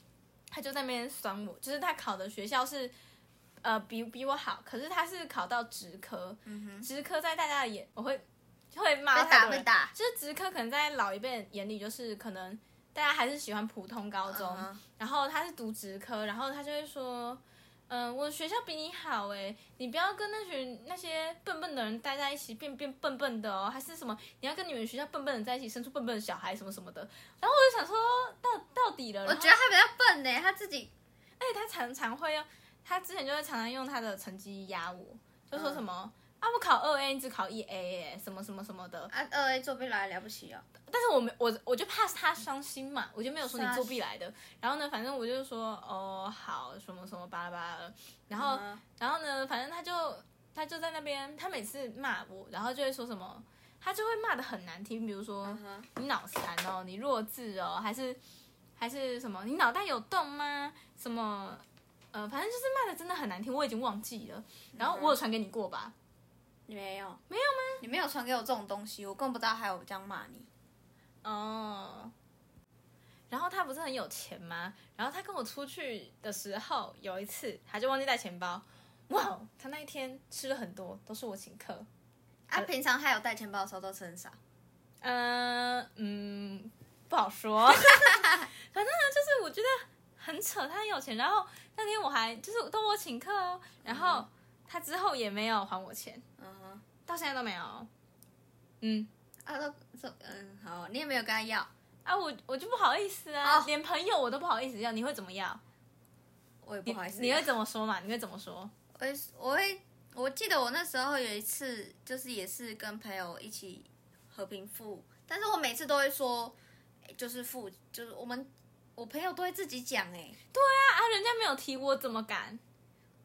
他就在那边酸我，就是他考的学校是。呃，比比我好，可是他是考到职科，职科在大家的眼，我会会骂被打太多人。被打，就是职科可能在老一辈人眼里，就是可能大家还是喜欢普通高中然后他是读职科，然后他就会说，嗯、我学校比你好哎，你不要跟那群那些笨笨的人待在一起，变变笨笨的哦，还是什么，你要跟你们学校笨笨的在一起，生出笨笨的小孩什么什么的。然后我就想说，到到底了，我觉得他比较笨呢，他自己，而且他常常会用，他之前就会常常用他的成绩压我，就说什么、啊，我考二 A，你只考一 A 哎，什么什么什么的。啊，二 A 作弊来了不起哦，但是我没我我就怕他伤心嘛，我就没有说你作弊来的。然后呢，反正我就说哦好什么什么巴拉巴拉的。然后、嗯然后呢，反正他就他就在那边，他每次骂我，然后就会说什么，他就会骂的很难听，比如说、嗯你脑残哦，你弱智哦，还是还是什么你脑袋有洞吗？什么呃，反正就是骂的真的很难听，我已经忘记了。然后我有传给你过吧？你没有，没有吗？你没有传给我这种东西，我根本不知道还有这样骂你。哦。然后他不是很有钱吗？然后他跟我出去的时候，有一次他就忘记带钱包，哇！他那一天吃了很多，都是我请客。啊，平常他有带钱包的时候都吃很少。嗯嗯，不好说。反正呢，就是我觉得很扯，他很有钱。然后那天我还就是都我请客哦，然后他之后也没有还我钱，嗯哼，到现在都没有。嗯啊都这嗯好，你也没有跟他要，啊，我我就不好意思啊，哦连朋友我都不好意思要，你会怎么要？我也不好意思要。你会怎么说嘛？你会怎么说？我会我会我记得我那时候有一次，就是也是跟朋友一起和平付，但是我每次都会说，诶就是付，就是我们我朋友都会自己讲，哎，啊啊，人家没有提，我怎么敢？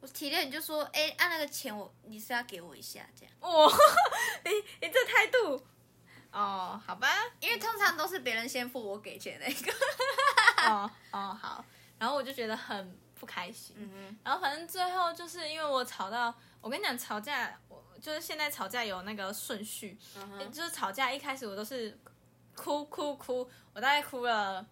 我体谅你就说，哎，按那个钱我你是要给我一下这样，哦，你你这态度，哦，好吧，因为通常都是别人先付我给钱那个。哦哦好，然后我就觉得很不开心。嗯然后反正最后就是因为我吵到，我跟你讲吵架，我就是现在吵架有那个顺序，就是吵架一开始我都是哭哭哭，我大概哭了。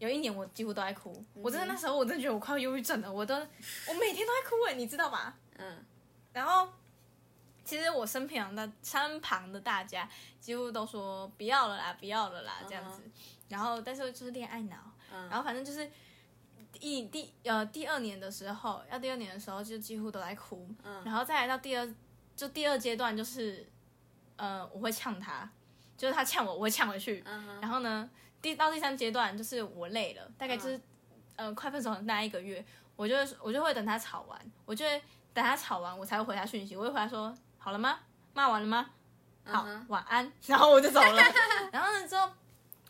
有一年我几乎都在哭，我真的那时候我真的觉得我快要忧郁症了，我都我每天都在哭哎，你知道吗？嗯。然后其实我身旁的身旁的大家几乎都说不要了啦，不要了啦这样子。然后但是就是恋爱脑，嗯，然后反正就是一第呃第二年的时候，要第二年的时候就几乎都在哭，嗯。然后再来到第二就第二阶段就是呃我会呛他，就是他呛我，我会呛回去。嗯，然后呢，第到第三阶段就是我累了，大概就是、嗯呃快分手的那一个月，我就会我就会等他吵完，我就会等他吵完，我才会回他讯息，我会回他说好了吗？骂完了吗？好，嗯晚安，然后我就走了。然后呢之后，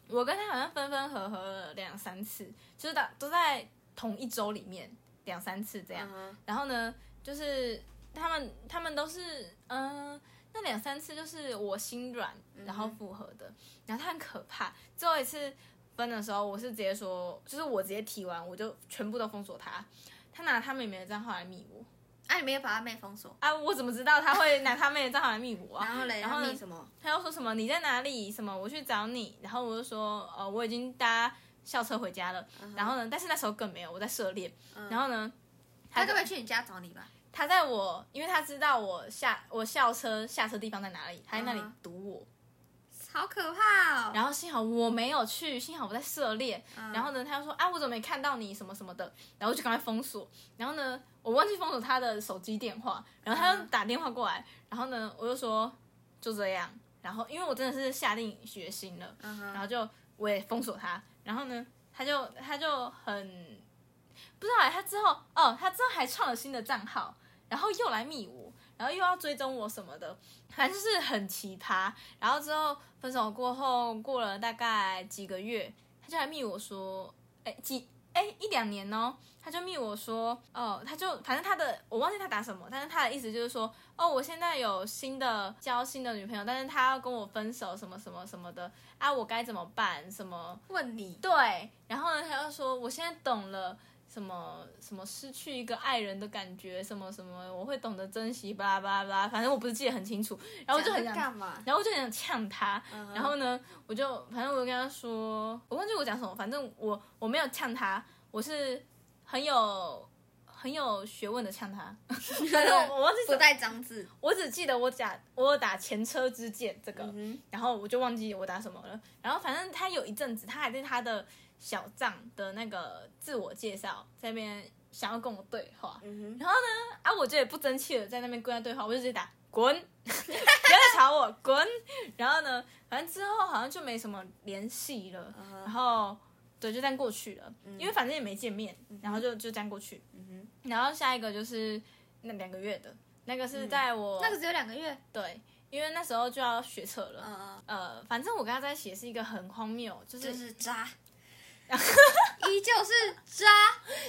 我跟他好像分分合合了两三次，就是打都在同一周里面两三次这样。嗯然后呢，就是他们他们都是嗯、呃那两三次就是我心软，然后复合的，然后他很可怕。最后一次分的时候，我是直接说，就是我直接提完，我就全部都封锁他。他拿他妹妹的账号来密我啊，你没有把他妹封锁，啊！我怎么知道他会拿他妹的账号来密我啊？然后嘞，然后呢他密什么？他又说什么你在哪里？什么我去找你？然后我就说呃我已经搭校车回家了。然后呢，但是那时候更没有我在涉猎。然后呢，他根本去你家找你吧？他在我，因为他知道我下我校车下车地方在哪里，他在那里嗯堵我。好可怕哦！然后幸好我没有去，幸好我在涉猎。嗯然后呢，他就说啊，我怎么没看到你什么什么的，然后就赶快封锁。然后呢，我忘记封锁他的手机电话，然后他又打电话过来，然后呢，我就说就这样。然后因为我真的是下定决心了，嗯哼然后就我也封锁他。然后呢，他就他就很不知道欸他之后哦，他之后还创了新的账号，然后又来密我，然后又要追踪我什么的，反正就是很奇葩。然后之后分手过后，过了大概几个月，他就来密我说，哎几哎一两年哦，他就密我说，哦，他就反正他的我忘记他打什么，但是他的意思就是说，哦，我现在有新的交新的女朋友，但是他要跟我分手，什么什么什么的啊，我该怎么办？什么？问你，对，然后呢，他就说我现在懂了。什么什么失去一个爱人的感觉，什么什么，我会懂得珍惜，巴拉巴拉巴拉，反正我不是记得很清楚，然后我就很干嘛？然后我就很想呛他，嗯然后呢，我就反正我就跟他说，我忘记我讲什么，反正我我没有呛他，我是很有很有学问的呛他，反正我我忘记不带脏字。我只记得我打我有打前车之鉴这个，嗯然后我就忘记我打什么了，然后反正他有一阵子，他还在他的小藏的那个自我介绍在那边想要跟我对话，嗯然后呢，啊，我就也不争气了，在那边跟他对话，我就直接打滚，不要再吵我，滚。然后呢，反正之后好像就没什么联系了，嗯然后对，就这样过去了，因为反正也没见面，然后就就这样过去。哼，然后下一个就是那两个月的，那个是在我、那个只有两个月。对，因为那时候就要学车了，嗯嗯，呃，反正我跟他在一起也是一个很荒谬，就是、就是渣，依旧是渣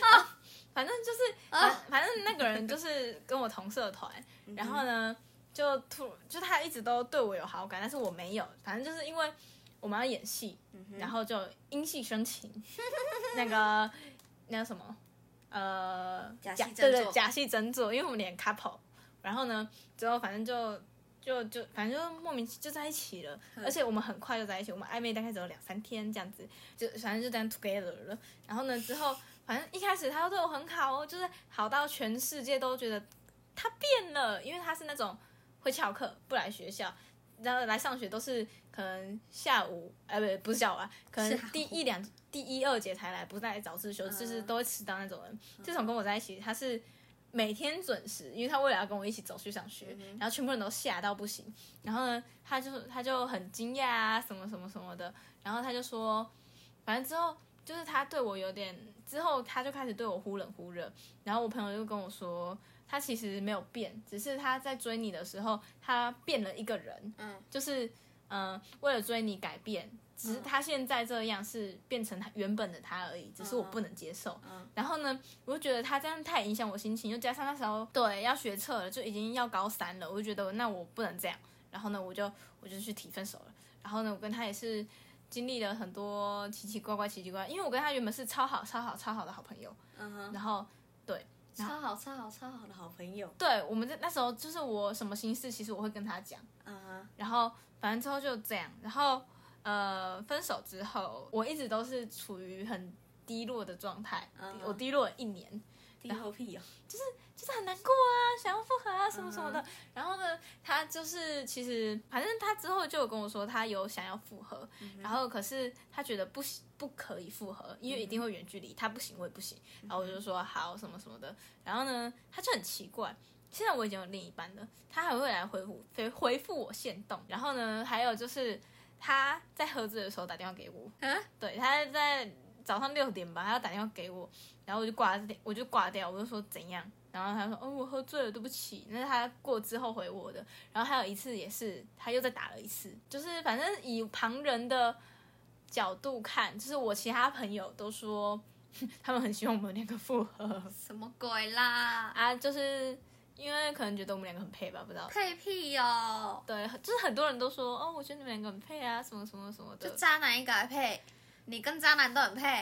啊。反正就是反、反正那个人就是跟我同社团，然后呢，就突就他一直都对我有好感，但是我没有，反正就是因为我们要演戏，然后就因戏生情，那个那个什么，呃，假戏真做对对假戏真做，因为我们连 couple，然后呢，之后反正就。就就反正就莫名其就在一起了，而且我们很快就在一起，我们暧昧大概只有两三天这样子，就反正就这样 together 了。然后呢，之后反正一开始他都对我很好哦，就是好到全世界都觉得他变了，因为他是那种会翘课不来学校，然后来上学都是可能下午，呃，不不是下午啊，可能第一两第一二节才来，不是在早自修，就是都会迟到那种人。自从跟我在一起，他是每天准时，因为他为了要跟我一起走去上学，然后全部人都吓到不行。然后呢，他就他就很惊讶啊，什么什么什么的。然后他就说，反正之后就是他对我有点，之后他就开始对我忽冷忽热。然后我朋友就跟我说，他其实没有变，只是他在追你的时候，他变了一个人，嗯，就是嗯、呃为了追你改变。只是他现在这样是变成他原本的他而已，只是我不能接受。嗯然后呢，我就觉得他这样太影响我心情，又加上那时候对要学测了，就已经要高三了，我就觉得那我不能这样。然后呢，我就我就去提分手了。然后呢，我跟他也是经历了很多奇奇怪怪、奇奇怪怪，因为我跟他原本是超好、超好、超好的好朋友。嗯哼，然后对超好超好超好的好朋友，对，我们在那时候就是我什么心事，其实我会跟他讲。嗯哼，然后反正之后就这样，然后呃分手之后，我一直都是处于很低落的状态，嗯我低落了一年，低头屁哦，就是很难过啊，想要复合啊什么什么的。然后呢，他就是其实反正他之后就有跟我说，他有想要复合，然后可是他觉得不行，不可以复合，因为一定会远距离，他不行我也不行。然后我就说好什么什么的。然后呢，他就很奇怪。现在我已经有另一半了，他还会来回复回回复我现动。然后呢，还有就是他在喝醉的时候打电话给我，嗯，对，他在早上六点吧，他要打电话给我，然后我就挂电，我就挂掉，我就说怎样，然后他说哦我喝醉了，对不起，那是他过之后回我的，然后还有一次也是他又再打了一次，就是反正以旁人的角度看，就是我其他朋友都说 他们很希望我们两个复合。什么鬼啦？啊，就是因为可能觉得我们两个很配吧，不知道。配屁哦，对，就是很多人都说哦，我觉得你们两个很配啊，什么什么什么的。就渣男一个还配，你跟渣男都很配，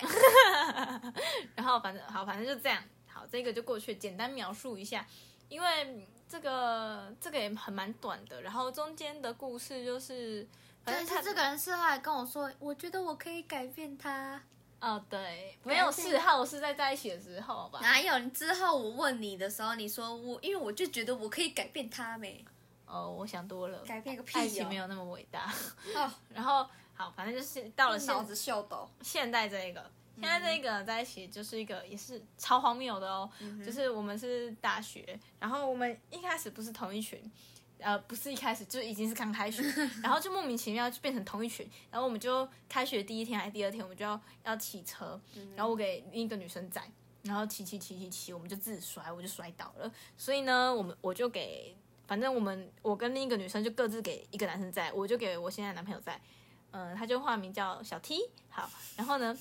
然后反正好，反正就这样。好，这个就过去，简单描述一下，因为这个这个也很蛮短的。然后中间的故事就是，反正他但是这个人是后来跟我说，我觉得我可以改变他。哦，对，没有嗜好是在在一起的时候吧？哪有？之后我问你的时候，你说我，因为我就觉得我可以改变他没，哦，我想多了，改变个屁、哦！爱情没有那么伟大。哦，然后好，反正就是到了现脑子秀逗。现在这一个，现在这一个在一起就是一个也是超荒谬的哦，就是我们是大学，然后我们一开始不是同一群。呃，不是一开始就已经是刚开学，然后就莫名其妙就变成同一群，然后我们就开学第一天还是第二天，我们就要要骑车，然后我给另一个女生载，然后骑骑骑骑骑，我们就自己摔，我就摔倒了，所以呢，我们我就给，反正我们我跟另一个女生就各自给一个男生载，我就给我现在男朋友载，嗯、他就化名叫小 T，好，然后呢。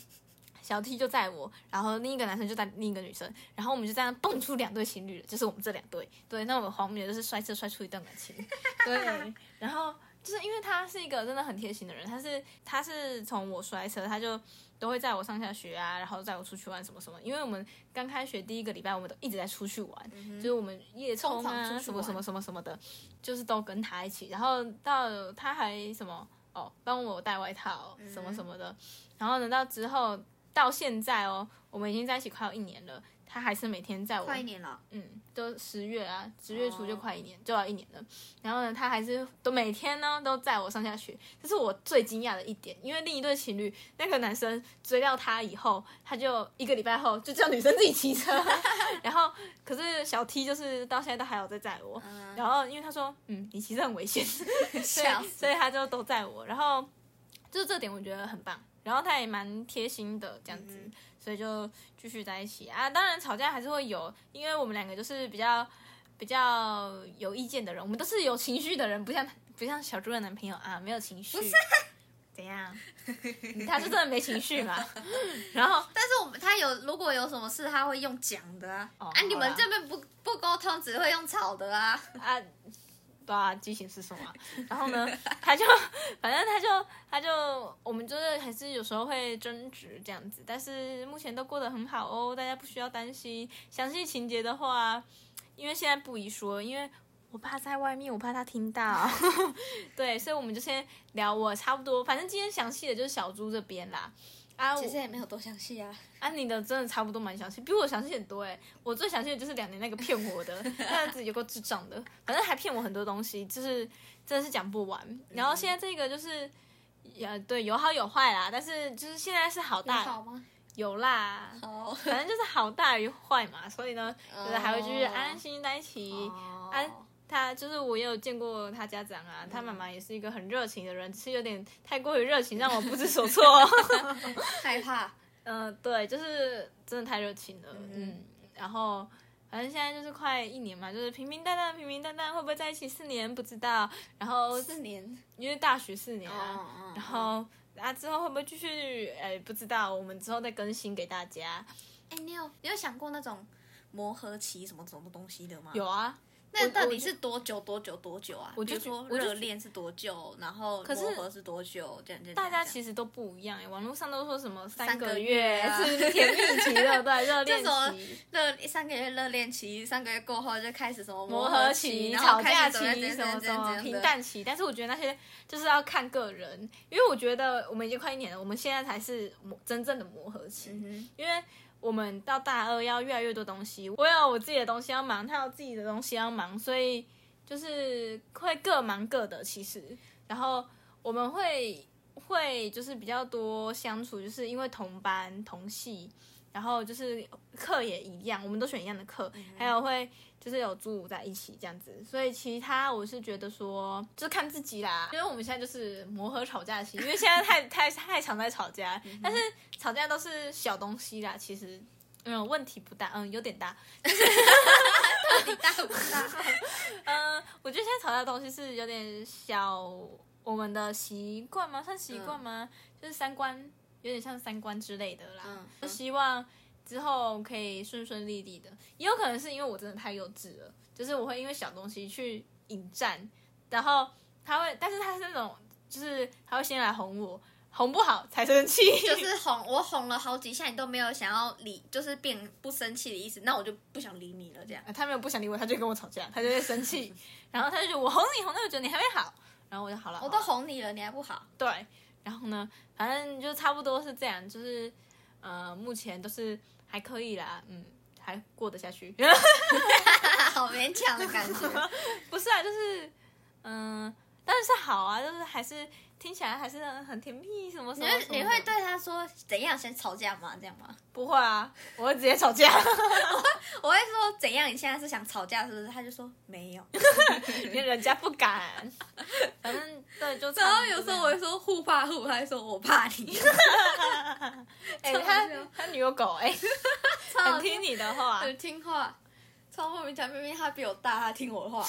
小 T 就载我，然后另一个男生就载另一个女生，然后我们就这样蹦出两对情侣了，就是我们这两对。对，那我们荒谬就是摔车摔出一段感情。对，然后就是因为他是一个真的很贴心的人，他是他是从我摔车，他就都会载我上下学啊，然后载我出去玩什么什么。因为我们刚开学第一个礼拜，我们都一直在出去玩，就是我们夜冲啊，什么什么什么什么的，就是都跟他一起。然后到他还什么哦，帮我带外套什么什么的。然后等，到之后到现在哦，我们已经在一起快要一年了，他还是每天载我快一年了，嗯，都十月啊，十月初就快一年，就要一年了。然后呢，他还是都每天呢都载我上下学，这是我最惊讶的一点。因为另一对情侣，那个男生追到他以后，他就一个礼拜后就叫女生自己骑车，然后可是小 T 就是到现在都还有在载我。然后因为他说，嗯，你骑车很危险，所笑以所以他就都载我。然后就是这点我觉得很棒，然后他也蛮贴心的这样子。所以就继续在一起啊。当然吵架还是会有，因为我们两个就是比较比较有意见的人，我们都是有情绪的人，不像不像小猪的男朋友啊，没有情绪。怎样？他就真的没情绪嘛？然后但是我们他有如果有什么事，他会用讲的啊。哦啊，你们这边不不沟通，只会用吵的啊。啊，对啊，激情是什么啊？然后呢，他就反正他就他就我们就是还是有时候会争执这样子，但是目前都过得很好哦，大家不需要担心。详细情节的话，因为现在不宜说，因为我怕在外面，我怕他听到。对，所以我们就先聊我差不多，反正今天详细的就是小猪这边啦。啊，我其实也没有多详细啊。啊，你的真的差不多蛮详细，比我详细很多哎。我最详细的就是两年那个骗我的，那自己有个智障的，反正还骗我很多东西，就是真的是讲不完。然后现在这个就是，也对，有好有坏啦，但是就是现在是好大好吗？有啦，好，反正就是好大于坏嘛，所以呢，就是还会继续哦安安心心在一起。哦安他就是我也有见过他家长啊，他妈妈也是一个很热情的人，只是有点太过于热情，让我不知所措。害怕。嗯、对，就是真的太热情了，嗯，然后反正现在就是快一年嘛，就是平平淡淡，平平淡淡，会不会在一起四年不知道，然后四年。因为大学四年啊，哦 然后啊之后会不会继续，哎，不知道，我们之后再更新给大家。哎，你有你有想过那种磨合期什么什么东西的吗？有。啊，那到底是多久？多久？多久啊？我就说热恋是多久，然后磨合是多久？这样这样。大家其实都不一样哎，网络上都说什么三三个个月啊是 甜蜜期，对不对？热恋期。热三个月热恋期，三个月过后就开始什么磨合合期、吵架期、什么什么平淡期，但是我觉得那些就是要看个人，因为我觉得我们已经快一年了，我们现在才是磨真正的磨合期，嗯，因为我们到大二要越来越多东西，我有我自己的东西要忙，他有自己的东西要忙，所以就是会各忙各的，其实，然后我们会会就是比较多相处，就是因为同班同系，然后就是课也一样，我们都选一样的课，还有会就是有住在一起这样子，所以其他我是觉得说，就是看自己啦，因为我们现在就是磨合吵架期，因为现在太 太太常在吵架，但是吵架都是小东西啦，其实嗯问题不大，嗯有点大，到底大不大？嗯，我觉得现在吵架的东西是有点小，我们的习惯吗？算习惯吗？就是三观，有点像三观之类的啦。嗯就希望之后可以顺顺利利的，也有可能是因为我真的太幼稚了，就是我会因为小东西去引战，然后他会，但是他是那种，就是他会先来哄我，哄不好才生气，就是哄我哄了好几下，你都没有想要理，就是变不生气的意思，那我就不想理你了，这样。他没有不想理我，他就跟我吵架，他就会生气，然后他就觉得我哄你哄那么久，你还没好，然后我就好了，我都哄你了，你还不好？对，然后呢，反正就差不多是这样，就是呃，目前都是还可以啦，嗯，还过得下去。好勉强的感觉。不是啊，就是嗯、但是好啊，就是还是听起来还是很甜蜜，什么什你么什么的会你会对他说怎样先吵架吗？这样吗？不会啊？我会直接吵架，我会说怎样？你现在是想吵架是不是？他就说没有。因为人家不敢。反正对，就然后有时候我会说互怕互，他会说我怕你。哎、他他女友狗哎、很听你的话。很听话，超莫名其妙。明明他比我大，他听我的话。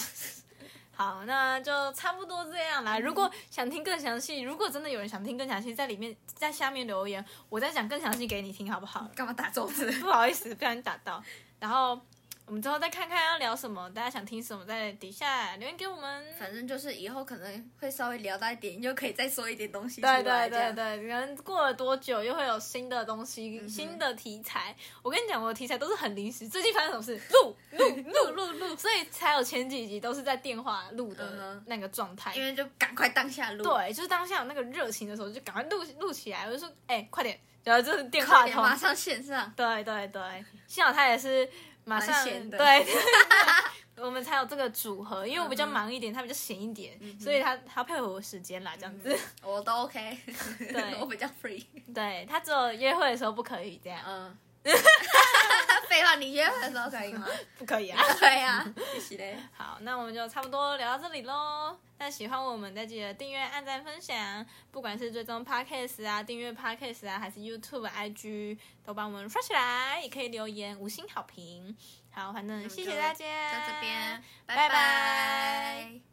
好，那就差不多这样啦。如果想听更详细，如果真的有人想听更详细，在里面在下面留言，我再讲更详细给你听，好不好？干嘛打桌子？不好意思，不小心打到。然后我们之后再看看要聊什么，大家想听什么，在底下留言给我们。反正就是以后可能会稍微聊到一点，你就可以再说一点东西出对来。对对对，可能过了多久又会有新的东西、新的题材。我跟你讲，我的题材都是很临时，最近发生什么事，录 录录录录，所以才有前几集都是在电话录嗯的哼那个状态。因为就赶快当下录。对，就是当下有那个热情的时候，就赶快录录起来。我就说，哎、快点，然后就是电话通，马上线上。对对对，幸好他也是马上蛮闲的对，对对 我们才有这个组合。因为我比较忙一点，他比较闲一点，所以他他配合我时间啦，这样子。我都 OK，对 我比较 free。对他只有约会的时候不可以这样，嗯，废话，你约会的时候可以吗？不可以啊。对呀，一起嘞。好，那我们就差不多聊到这里喽。那喜欢我们再记得订阅、按赞、分享，不管是追踪 Podcast 啊、订阅 Podcast 啊，还是 YouTube、IG，都帮我们刷起来，也可以留言五星好评。好，反正谢谢大家，在这边，拜拜拜拜